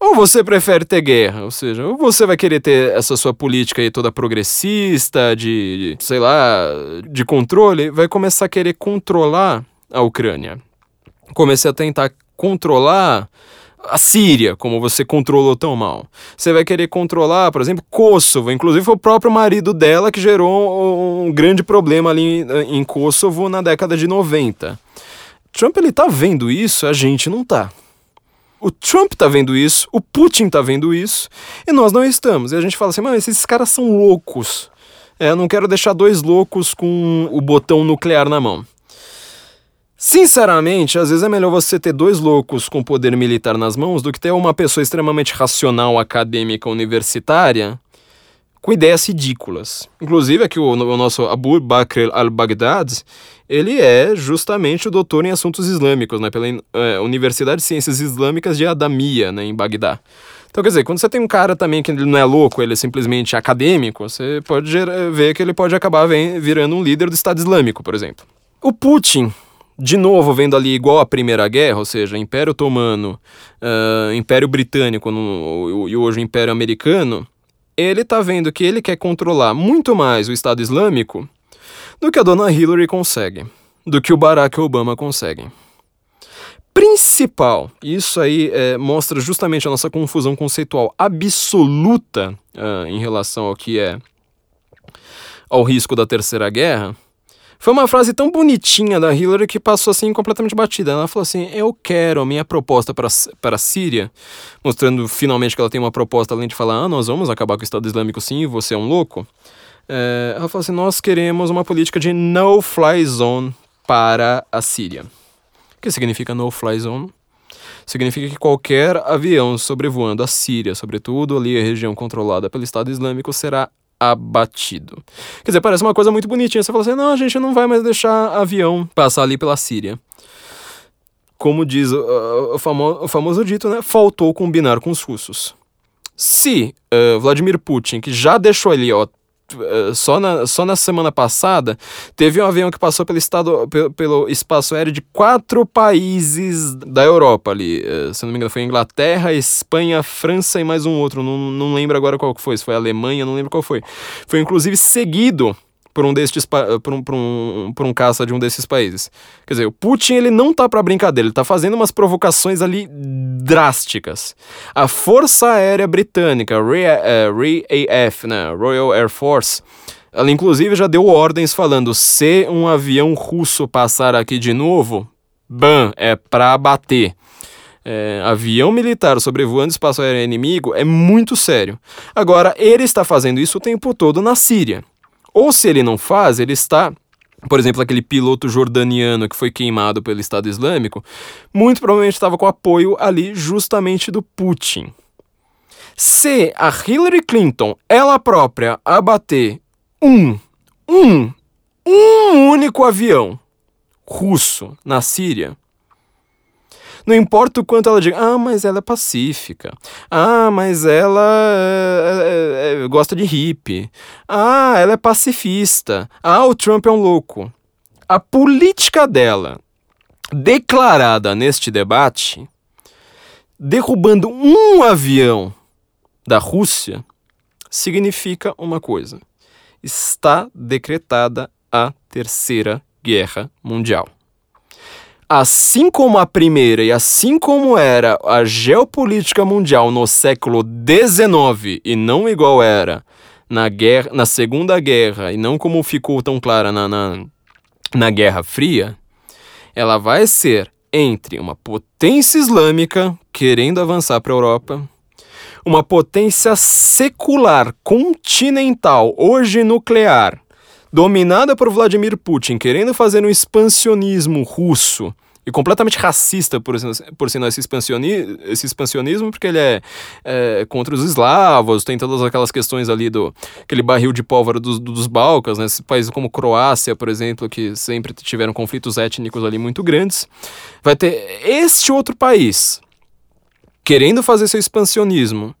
Ou você prefere ter guerra? Ou seja, ou você vai querer ter essa sua política aí toda progressista, de, de sei lá, de controle, vai começar a querer controlar a Ucrânia. Comecei a tentar controlar a Síria, como você controlou tão mal. Você vai querer controlar, por exemplo, Kosovo. Inclusive foi o próprio marido dela que gerou um, grande problema ali em, em Kosovo na década de 90. Trump ele tá vendo isso, a gente não tá. O Trump tá vendo isso, o Putin tá vendo isso, e nós não estamos. E a gente fala assim, mas esses caras são loucos. É, eu não quero deixar dois loucos com o botão nuclear na mão. Sinceramente, às vezes é melhor você ter dois loucos com poder militar nas mãos do que ter uma pessoa extremamente racional, acadêmica, universitária, com ideias ridículas. Inclusive, aqui o, o nosso Abu Bakr al-Baghdad, ele é justamente o doutor em assuntos islâmicos, né, pela é, Universidade de Ciências Islâmicas de Adamia, né, em Bagdá. Então, quer dizer, quando você tem um cara também que ele não é louco, ele é simplesmente acadêmico, você pode ver que ele pode acabar virando um líder do Estado Islâmico, por exemplo. O Putin, de novo, vendo ali igual a Primeira Guerra, ou seja, Império Otomano, uh, Império Britânico no, e hoje Império Americano, ele tá vendo que ele quer controlar muito mais o Estado Islâmico do que a dona Hillary consegue, do que o Barack Obama consegue. Principal, isso aí é, mostra justamente a nossa confusão conceitual absoluta uh, em relação ao que é ao risco da terceira guerra, foi uma frase tão bonitinha da Hillary que passou assim completamente batida. Ela falou assim: Eu quero a minha proposta para, para a Síria, mostrando finalmente que ela tem uma proposta além de falar: Ah, nós vamos acabar com o Estado Islâmico sim, você é um louco. É, ela falou assim: Nós queremos uma política de no-fly zone para a Síria que significa no-fly zone. Significa que qualquer avião sobrevoando a Síria, sobretudo ali a região controlada pelo Estado Islâmico, será abatido. Quer dizer, parece uma coisa muito bonitinha. Você fala assim: não, a gente não vai mais deixar avião passar ali pela Síria. Como diz uh, o, famo o famoso dito, né? Faltou combinar com os russos. Se uh, Vladimir Putin, que já deixou ali, ó, só na, só na semana passada, teve um avião que passou pelo, estado, pelo, pelo espaço aéreo de quatro países da Europa ali. Eh, se não me engano, foi Inglaterra, Espanha, França e mais um outro. Não, não lembro agora qual foi. Se foi Alemanha, não lembro qual foi. Foi inclusive seguido por um destes por um, por um, por um caça de um desses países. Quer dizer, o Putin ele não tá para brincadeira, ele tá fazendo umas provocações ali drásticas. A Força Aérea Britânica, RAF, né, Royal Air Force, ela inclusive já deu ordens falando: se um avião russo passar aqui de novo, bam, é para bater. É, avião militar sobrevoando espaço aéreo inimigo é muito sério. Agora, ele está fazendo isso o tempo todo na Síria. Ou se ele não faz, ele está por exemplo, aquele piloto jordaniano que foi queimado pelo Estado Islâmico, muito provavelmente estava com apoio ali justamente do Putin. Se a Hillary Clinton, ela própria, abater um, um, um único avião russo na Síria, não importa o quanto ela diga, ah, mas ela é pacífica. Ah, mas ela é, é, gosta de hippie. Ah, ela é pacifista. Ah, o Trump é um louco. A política dela, declarada neste debate, derrubando um avião da Rússia, significa uma coisa: está decretada a Terceira Guerra Mundial assim como a primeira e assim como era a geopolítica mundial no século XIX e não igual era na, guerra, na Segunda Guerra e não como ficou tão clara na, na, na Guerra Fria, ela vai ser entre uma potência islâmica querendo avançar para a Europa, uma potência secular continental, hoje nuclear, dominada por Vladimir Putin, querendo fazer um expansionismo russo e completamente racista, por, por sinal, esse, expansioni esse expansionismo, porque ele é, é, contra os eslavos, tem todas aquelas questões ali do aquele barril de pólvora dos, dos Balcãs, né? países como Croácia, por exemplo, que sempre tiveram conflitos étnicos ali muito grandes. Vai ter este outro país querendo fazer seu expansionismo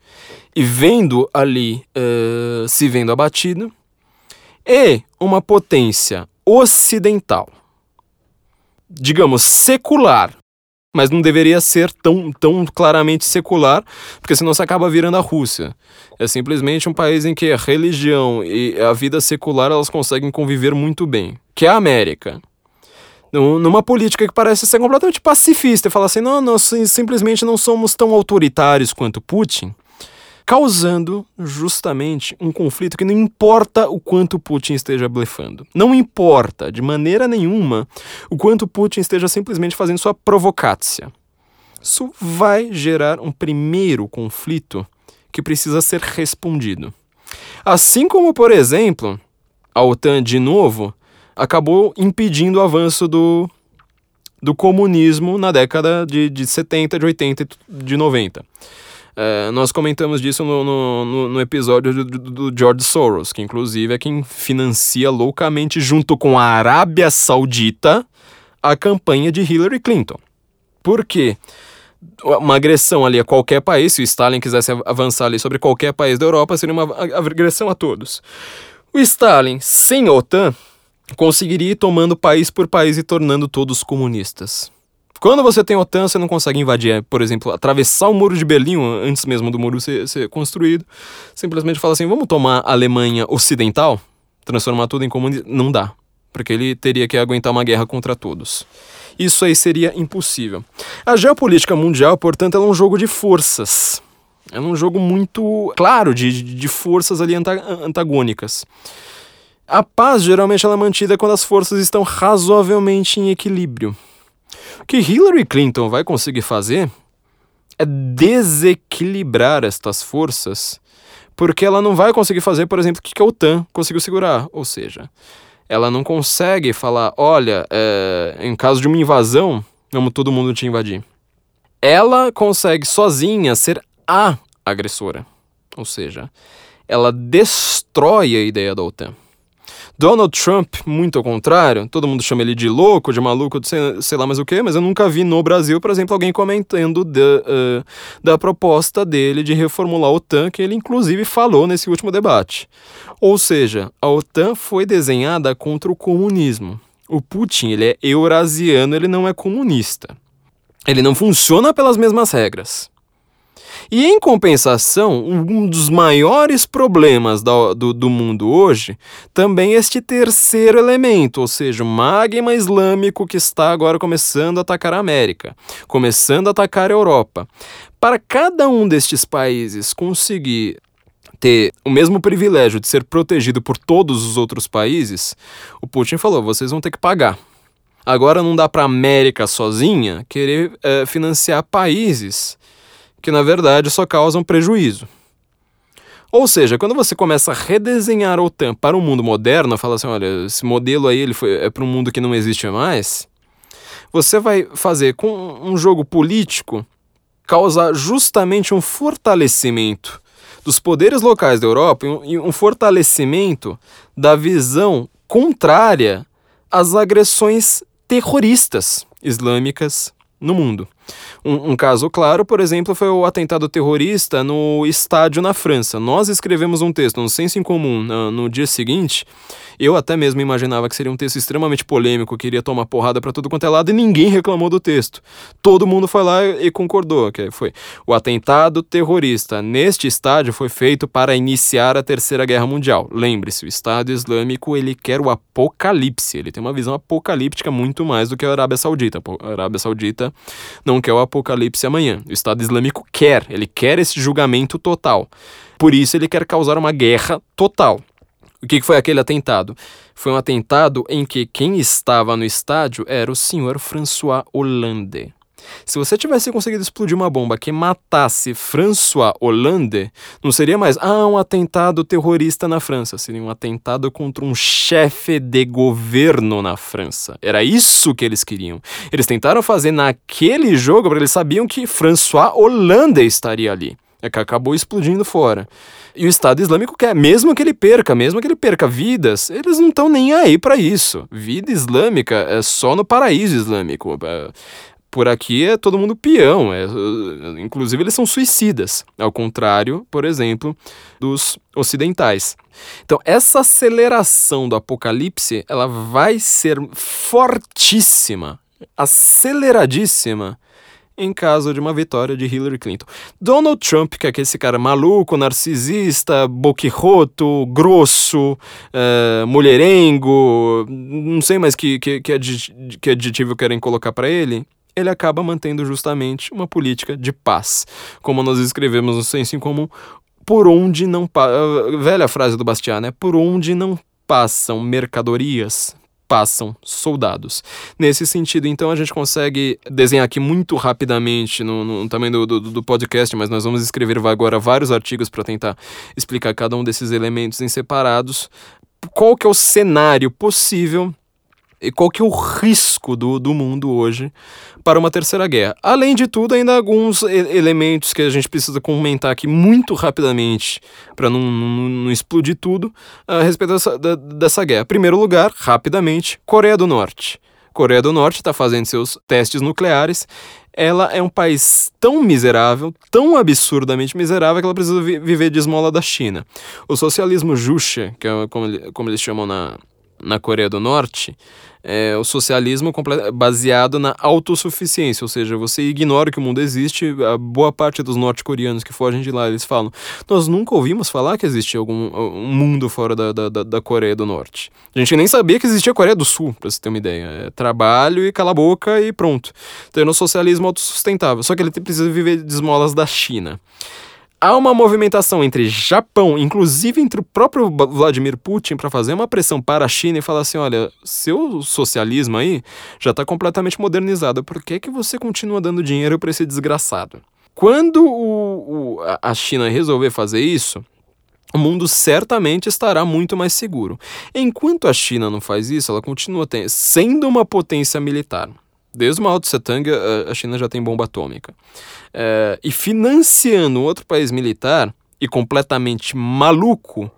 e vendo ali, uh, se vendo abatido, e uma potência ocidental digamos, secular, mas não deveria ser tão, tão claramente secular, porque senão você acaba virando a Rússia. É simplesmente um país em que a religião e a vida secular elas conseguem conviver muito bem, que é a América. Numa política que parece ser completamente pacifista e fala assim: não, nós simplesmente não somos tão autoritários quanto Putin causando justamente um conflito que não importa o quanto Putin esteja blefando. Não importa de maneira nenhuma o quanto Putin esteja simplesmente fazendo sua provocácia. Isso vai gerar um primeiro conflito que precisa ser respondido. Assim como, por exemplo, a OTAN de novo acabou impedindo o avanço do, do comunismo na década de, de 70, de 80 e de 90. É, nós comentamos disso no, no, no episódio do, do, George Soros, que inclusive é quem financia loucamente, junto com a Arábia Saudita, a campanha de Hillary Clinton. Por quê? uma agressão ali a qualquer país, se o Stalin quisesse avançar ali sobre qualquer país da Europa, seria uma agressão a todos. O Stalin, sem a OTAN, conseguiria ir tomando país por país e tornando todos comunistas. Quando você tem OTAN, você não consegue invadir, por exemplo, atravessar o muro de Berlim antes mesmo do muro ser, ser construído. Simplesmente fala assim: vamos tomar a Alemanha Ocidental, transformar tudo em comunista. Não dá, porque ele teria que aguentar uma guerra contra todos. Isso aí seria impossível. A geopolítica mundial, portanto, é um jogo de forças. É um jogo muito claro de, de forças ali antagônicas. A paz geralmente ela é mantida quando as forças estão razoavelmente em equilíbrio. O que Hillary Clinton vai conseguir fazer é desequilibrar estas forças, porque ela não vai conseguir fazer, por exemplo, o que a OTAN conseguiu segurar. Ou seja, ela não consegue falar: olha, é, em caso de uma invasão, vamos todo mundo te invadir. Ela consegue sozinha ser a agressora. Ou seja, ela destrói a ideia da OTAN. Donald Trump, muito ao contrário, todo mundo chama ele de louco, de maluco, de sei, sei lá mais o que, mas eu nunca vi no Brasil, por exemplo, alguém comentando de, uh, da proposta dele de reformular a OTAN, que ele inclusive falou nesse último debate. Ou seja, a OTAN foi desenhada contra o comunismo. O Putin, ele é eurasiano, ele não é comunista. Ele não funciona pelas mesmas regras. E em compensação, um dos maiores problemas do, do, do, mundo hoje também este terceiro elemento, ou seja, o magma islâmico que está agora começando a atacar a América, começando a atacar a Europa. Para cada um destes países conseguir ter o mesmo privilégio de ser protegido por todos os outros países, o Putin falou: vocês vão ter que pagar. Agora não dá para a América sozinha querer é, financiar países que na verdade só causam prejuízo. Ou seja, quando você começa a redesenhar a OTAN para o mundo moderno, fala assim, olha, esse modelo aí ele foi, é para um mundo que não existe mais, você vai fazer com um jogo político causar justamente um fortalecimento dos poderes locais da Europa e um fortalecimento da visão contrária às agressões terroristas islâmicas no mundo. Um, um, caso claro, por exemplo, foi o atentado terrorista no estádio na França. Nós escrevemos um texto no Senso em Comum no, no dia seguinte. Eu até mesmo imaginava que seria um texto extremamente polêmico, que iria tomar porrada para tudo quanto é lado, e ninguém reclamou do texto. Todo mundo foi lá e concordou, que foi o atentado terrorista neste estádio foi feito para iniciar a Terceira Guerra Mundial. Lembre-se, o Estado Islâmico ele quer o apocalipse, ele tem uma visão apocalíptica muito mais do que a Arábia Saudita. A Arábia Saudita não quer o apocalipse amanhã. O Estado Islâmico quer, ele quer esse julgamento total. Por isso ele quer causar uma guerra total. O que foi aquele atentado? Foi um atentado em que quem estava no estádio era o senhor François Hollande. Se você tivesse conseguido explodir uma bomba que matasse François Hollande, não seria mais ah, um atentado terrorista na França, seria um atentado contra um chefe de governo na França. Era isso que eles queriam. Eles tentaram fazer naquele jogo porque eles sabiam que François Hollande estaria ali. É que acabou explodindo fora. E o Estado Islâmico quer, mesmo que ele perca, mesmo que ele perca vidas, eles não estão nem aí para isso. Vida islâmica é só no paraíso islâmico. Por aqui é todo mundo peão, é, inclusive eles são suicidas, ao contrário, por exemplo, dos ocidentais. Então, essa aceleração do apocalipse, ela vai ser fortíssima, aceleradíssima em caso de uma vitória de Hillary Clinton. Donald Trump, que é esse cara maluco, narcisista, boquirroto, grosso, uh, mulherengo, não sei mais que, que, que adjetivo querem colocar para ele, ele acaba mantendo justamente uma política de paz. Como nós escrevemos no Senso em Comum, por onde não... Velha frase do Bastiat, né? Por onde não passam mercadorias, passam soldados. Nesse sentido, então, a gente consegue desenhar aqui muito rapidamente no, no tamanho do, do, do, podcast, mas nós vamos escrever agora vários artigos para tentar explicar cada um desses elementos em separados. Qual que é o cenário possível e qual que é o risco do, do mundo hoje para uma terceira guerra. Além de tudo, ainda alguns elementos que a gente precisa comentar aqui muito rapidamente para não, não, não, explodir tudo a respeito dessa, da, dessa guerra. Primeiro lugar, rapidamente, Coreia do Norte. Coreia do Norte está fazendo seus testes nucleares. ela é um país tão miserável, tão absurdamente miserável, que ela precisa vi viver de esmola da China. O socialismo Juche, que é como, como eles chamam na, na Coreia do Norte, é o socialismo baseado na autossuficiência, ou seja, você ignora que o mundo existe. A boa parte dos norte-coreanos que fogem de lá, eles falam: Nós nunca ouvimos falar que existe algum um mundo fora da, da, da Coreia do Norte. A gente nem sabia que existia a Coreia do Sul, pra você ter uma ideia. É trabalho e cala a boca e pronto. É um socialismo autossustentável. Só que ele precisa viver de esmolas da China há uma movimentação entre Japão, inclusive entre o próprio Vladimir Putin, para fazer uma pressão para a China e falar assim: olha, seu socialismo aí já está completamente modernizado, por que, que você continua dando dinheiro para esse desgraçado? Quando o, o, a China resolver fazer isso, o mundo certamente estará muito mais seguro. Enquanto a China não faz isso, ela continua sendo uma potência militar. Desde Mao Tse Tung, a China já tem bomba atômica. É, e financiando outro país militar e completamente maluco,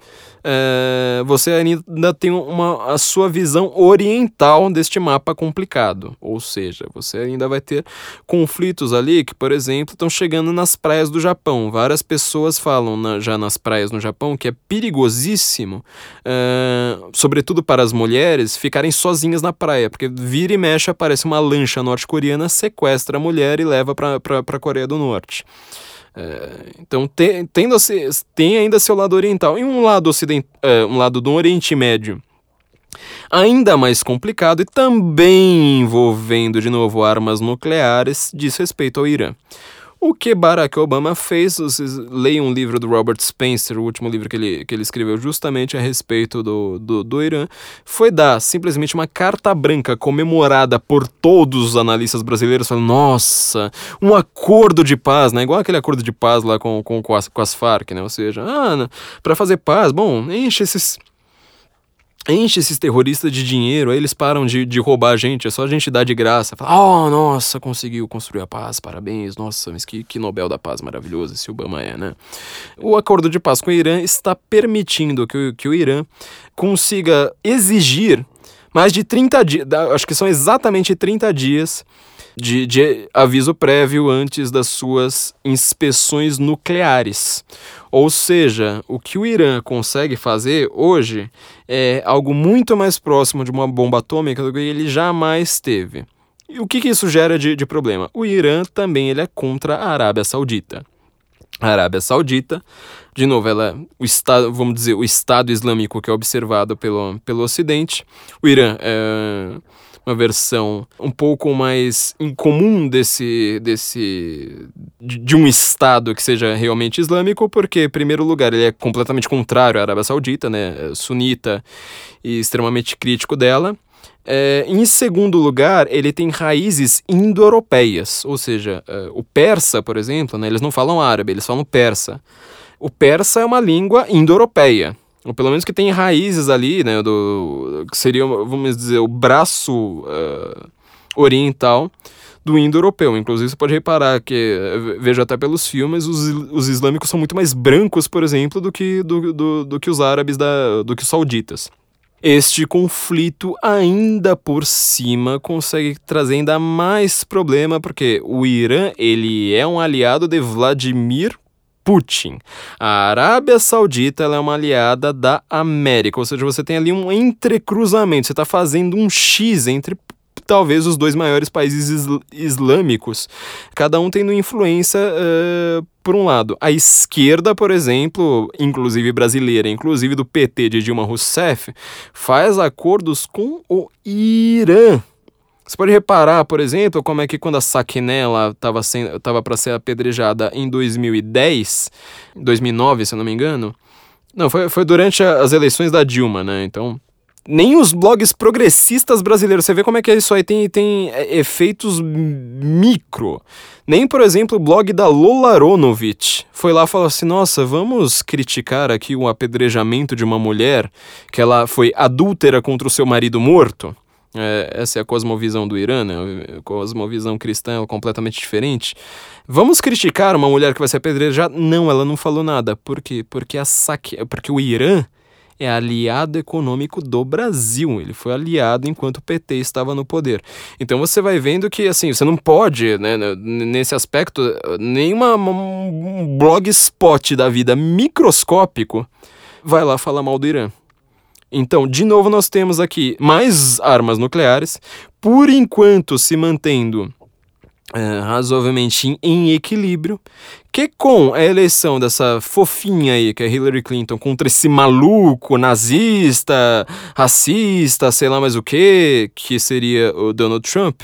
é, você ainda tem uma, a sua visão oriental deste mapa complicado. Ou seja, você ainda vai ter conflitos ali que, por exemplo, estão chegando nas praias do Japão. Várias pessoas falam na, já nas praias no Japão que é perigosíssimo, é, sobretudo para as mulheres, ficarem sozinhas na praia, porque vira e mexe aparece uma lancha norte-coreana, sequestra a mulher e leva para a Coreia do Norte. É, então tem, tendo tem ainda seu lado oriental e um lado ocident, é, um lado do Oriente Médio ainda mais complicado e também envolvendo de novo armas nucleares diz respeito ao Irã. O que Barack Obama fez, vocês leiam um livro do Robert Spencer, o último livro que ele, que ele escreveu justamente a respeito do, do, do Irã, foi dar simplesmente uma carta branca comemorada por todos os analistas brasileiros, falando, nossa, um acordo de paz, né? Igual aquele acordo de paz lá com, com, com, as, com as Farc, né? Ou seja, ah, para fazer paz, bom, enche esses enche esses terroristas de dinheiro, aí eles param de, de roubar a gente, é só a gente dar de graça. Fala, oh, nossa, conseguiu construir a paz, parabéns, nossa, mas que, que Nobel da Paz maravilhoso esse Obama é, né? O acordo de paz com o Irã está permitindo que, que o Irã consiga exigir mais de 30 dias, acho que são exatamente 30 dias de, de aviso prévio antes das suas inspeções nucleares. Ou seja, o que o Irã consegue fazer hoje é algo muito mais próximo de uma bomba atômica do que ele jamais teve. E o que, que isso gera de, de problema? O Irã também ele é contra a Arábia Saudita. A Arábia Saudita, de novo, ela o estado, vamos dizer, o Estado Islâmico que é observado pelo, pelo Ocidente. O Irã é uma versão um pouco mais incomum desse, desse de, de, um estado que seja realmente islâmico, porque, em primeiro lugar, ele é completamente contrário à Arábia Saudita, né, é sunita e extremamente crítico dela. É, em segundo lugar, ele tem raízes indo-europeias, ou seja, é, o persa, por exemplo, né, eles não falam árabe, eles falam persa. O persa é uma língua indo-europeia ou pelo menos que tem raízes ali, né, do, que seria, vamos dizer, o braço uh, oriental do indo-europeu. Inclusive, você pode reparar que, eh, veja até pelos filmes, os, os islâmicos são muito mais brancos, por exemplo, do que, do, do, do que os árabes, da, do que os sauditas. Este conflito, ainda por cima, consegue trazer ainda mais problema, porque o Irã ele é um aliado de Vladimir Putin. A Arábia Saudita é uma aliada da América, ou seja, você tem ali um entrecruzamento, você está fazendo um X entre talvez os dois maiores países isl islâmicos, cada um tendo influência uh, por um lado. A esquerda, por exemplo, inclusive brasileira, inclusive do PT de Dilma Rousseff, faz acordos com o Irã você pode reparar, por exemplo, como é que quando a Saquiné estava para ser apedrejada em 2010, 2009, se eu não me engano. Não, foi, foi durante a, as eleições da Dilma, né? Então, nem os blogs progressistas brasileiros. Você vê como é que é isso aí tem, tem é, efeitos micro. Nem, por exemplo, o blog da Lola Aronovich foi lá e falou assim: nossa, vamos criticar aqui o apedrejamento de uma mulher que ela foi adúltera contra o seu marido morto. É, essa é a cosmovisão do Irã, né? A cosmovisão cristã é completamente diferente. Vamos criticar uma mulher que vai ser apedrejada? Não, ela não falou nada. Por quê? Porque, a saque... Porque o Irã é aliado econômico do Brasil. Ele foi aliado enquanto o PT estava no poder. Então você vai vendo que assim, você não pode, né, nesse aspecto, nenhuma um blogspot da vida microscópico vai lá falar mal do Irã. Então, de novo, nós temos aqui mais armas nucleares, por enquanto se mantendo é, razoavelmente em equilíbrio, que com a eleição dessa fofinha aí, que é Hillary Clinton, contra esse maluco nazista, racista, sei lá mais o que, que seria o Donald Trump,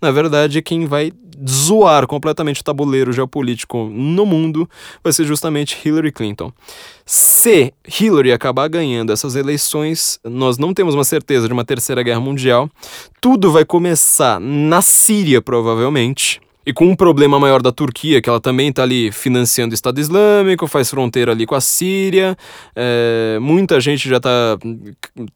na verdade, quem vai zoar completamente o tabuleiro geopolítico no mundo vai ser justamente Hillary Clinton. Se Hillary acabar ganhando essas eleições, nós não temos uma certeza de uma terceira guerra mundial. Tudo vai começar na Síria, provavelmente. E com um problema maior da Turquia, que ela também está ali financiando o Estado Islâmico, faz fronteira ali com a Síria. É, muita gente já está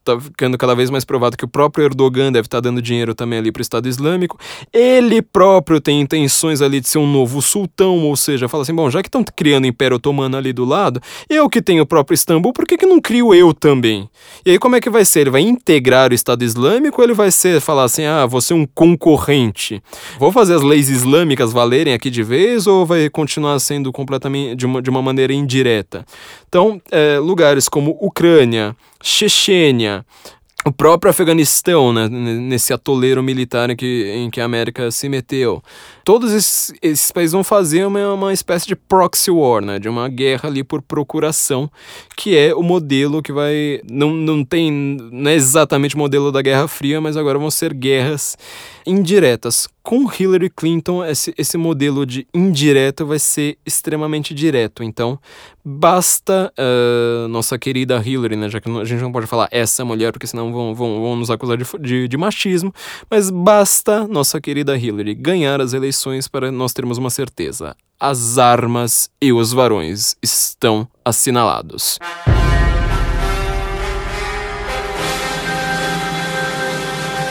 tá ficando cada vez mais provado que o próprio Erdogan deve estar tá dando dinheiro também ali para o Estado Islâmico. Ele próprio tem intenções ali de ser um novo sultão, ou seja, fala assim: bom, já que estão criando o Império Otomano ali do lado, eu que tenho o próprio Istambul, por que, que não crio eu também? E aí como é que vai ser? Ele vai integrar o Estado Islâmico ou ele vai ser, falar assim: ah, você é um concorrente? Vou fazer as leis islâmicas islâmicas valerem aqui de vez ou vai continuar sendo completamente de uma, de uma maneira indireta? Então, é, lugares como Ucrânia, Chechênia, o próprio Afeganistão, né, nesse atoleiro militar em que, em que a América se meteu. Todos esses, esses países vão fazer uma, uma espécie de proxy war, né, de uma guerra ali por procuração, que é o modelo que vai. Não, não tem. Não é exatamente o modelo da Guerra Fria, mas agora vão ser guerras indiretas. Com Hillary Clinton, esse, esse modelo de indireto vai ser extremamente direto. Então, basta uh, nossa querida Hillary, né? Já que a gente não pode falar essa mulher, porque senão vão, vão, vão nos acusar de, de, de machismo. Mas basta nossa querida Hillary ganhar as eleições para nós termos uma certeza. As armas e os varões estão assinalados.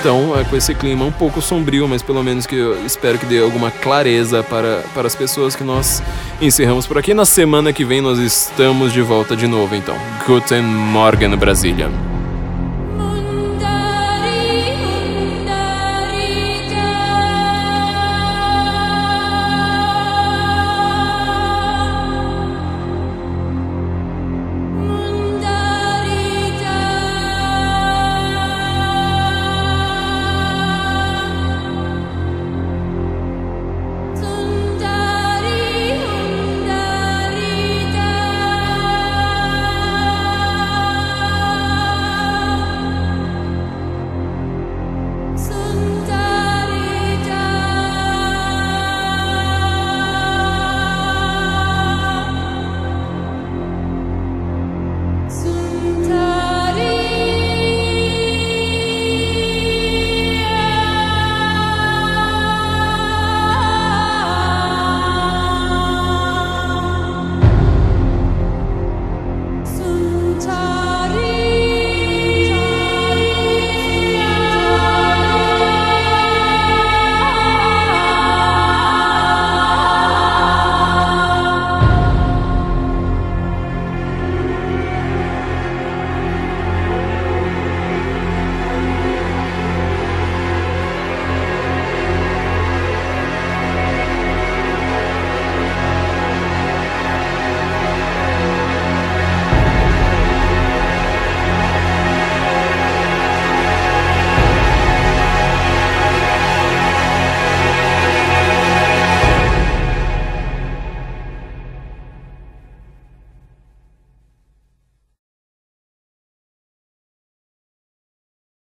Então, é com esse clima um pouco sombrio, mas pelo menos que eu espero que dê alguma clareza para, para as pessoas que nós encerramos por aqui. Na semana que vem nós estamos de volta de novo, então. Guten Morgen, Brasília.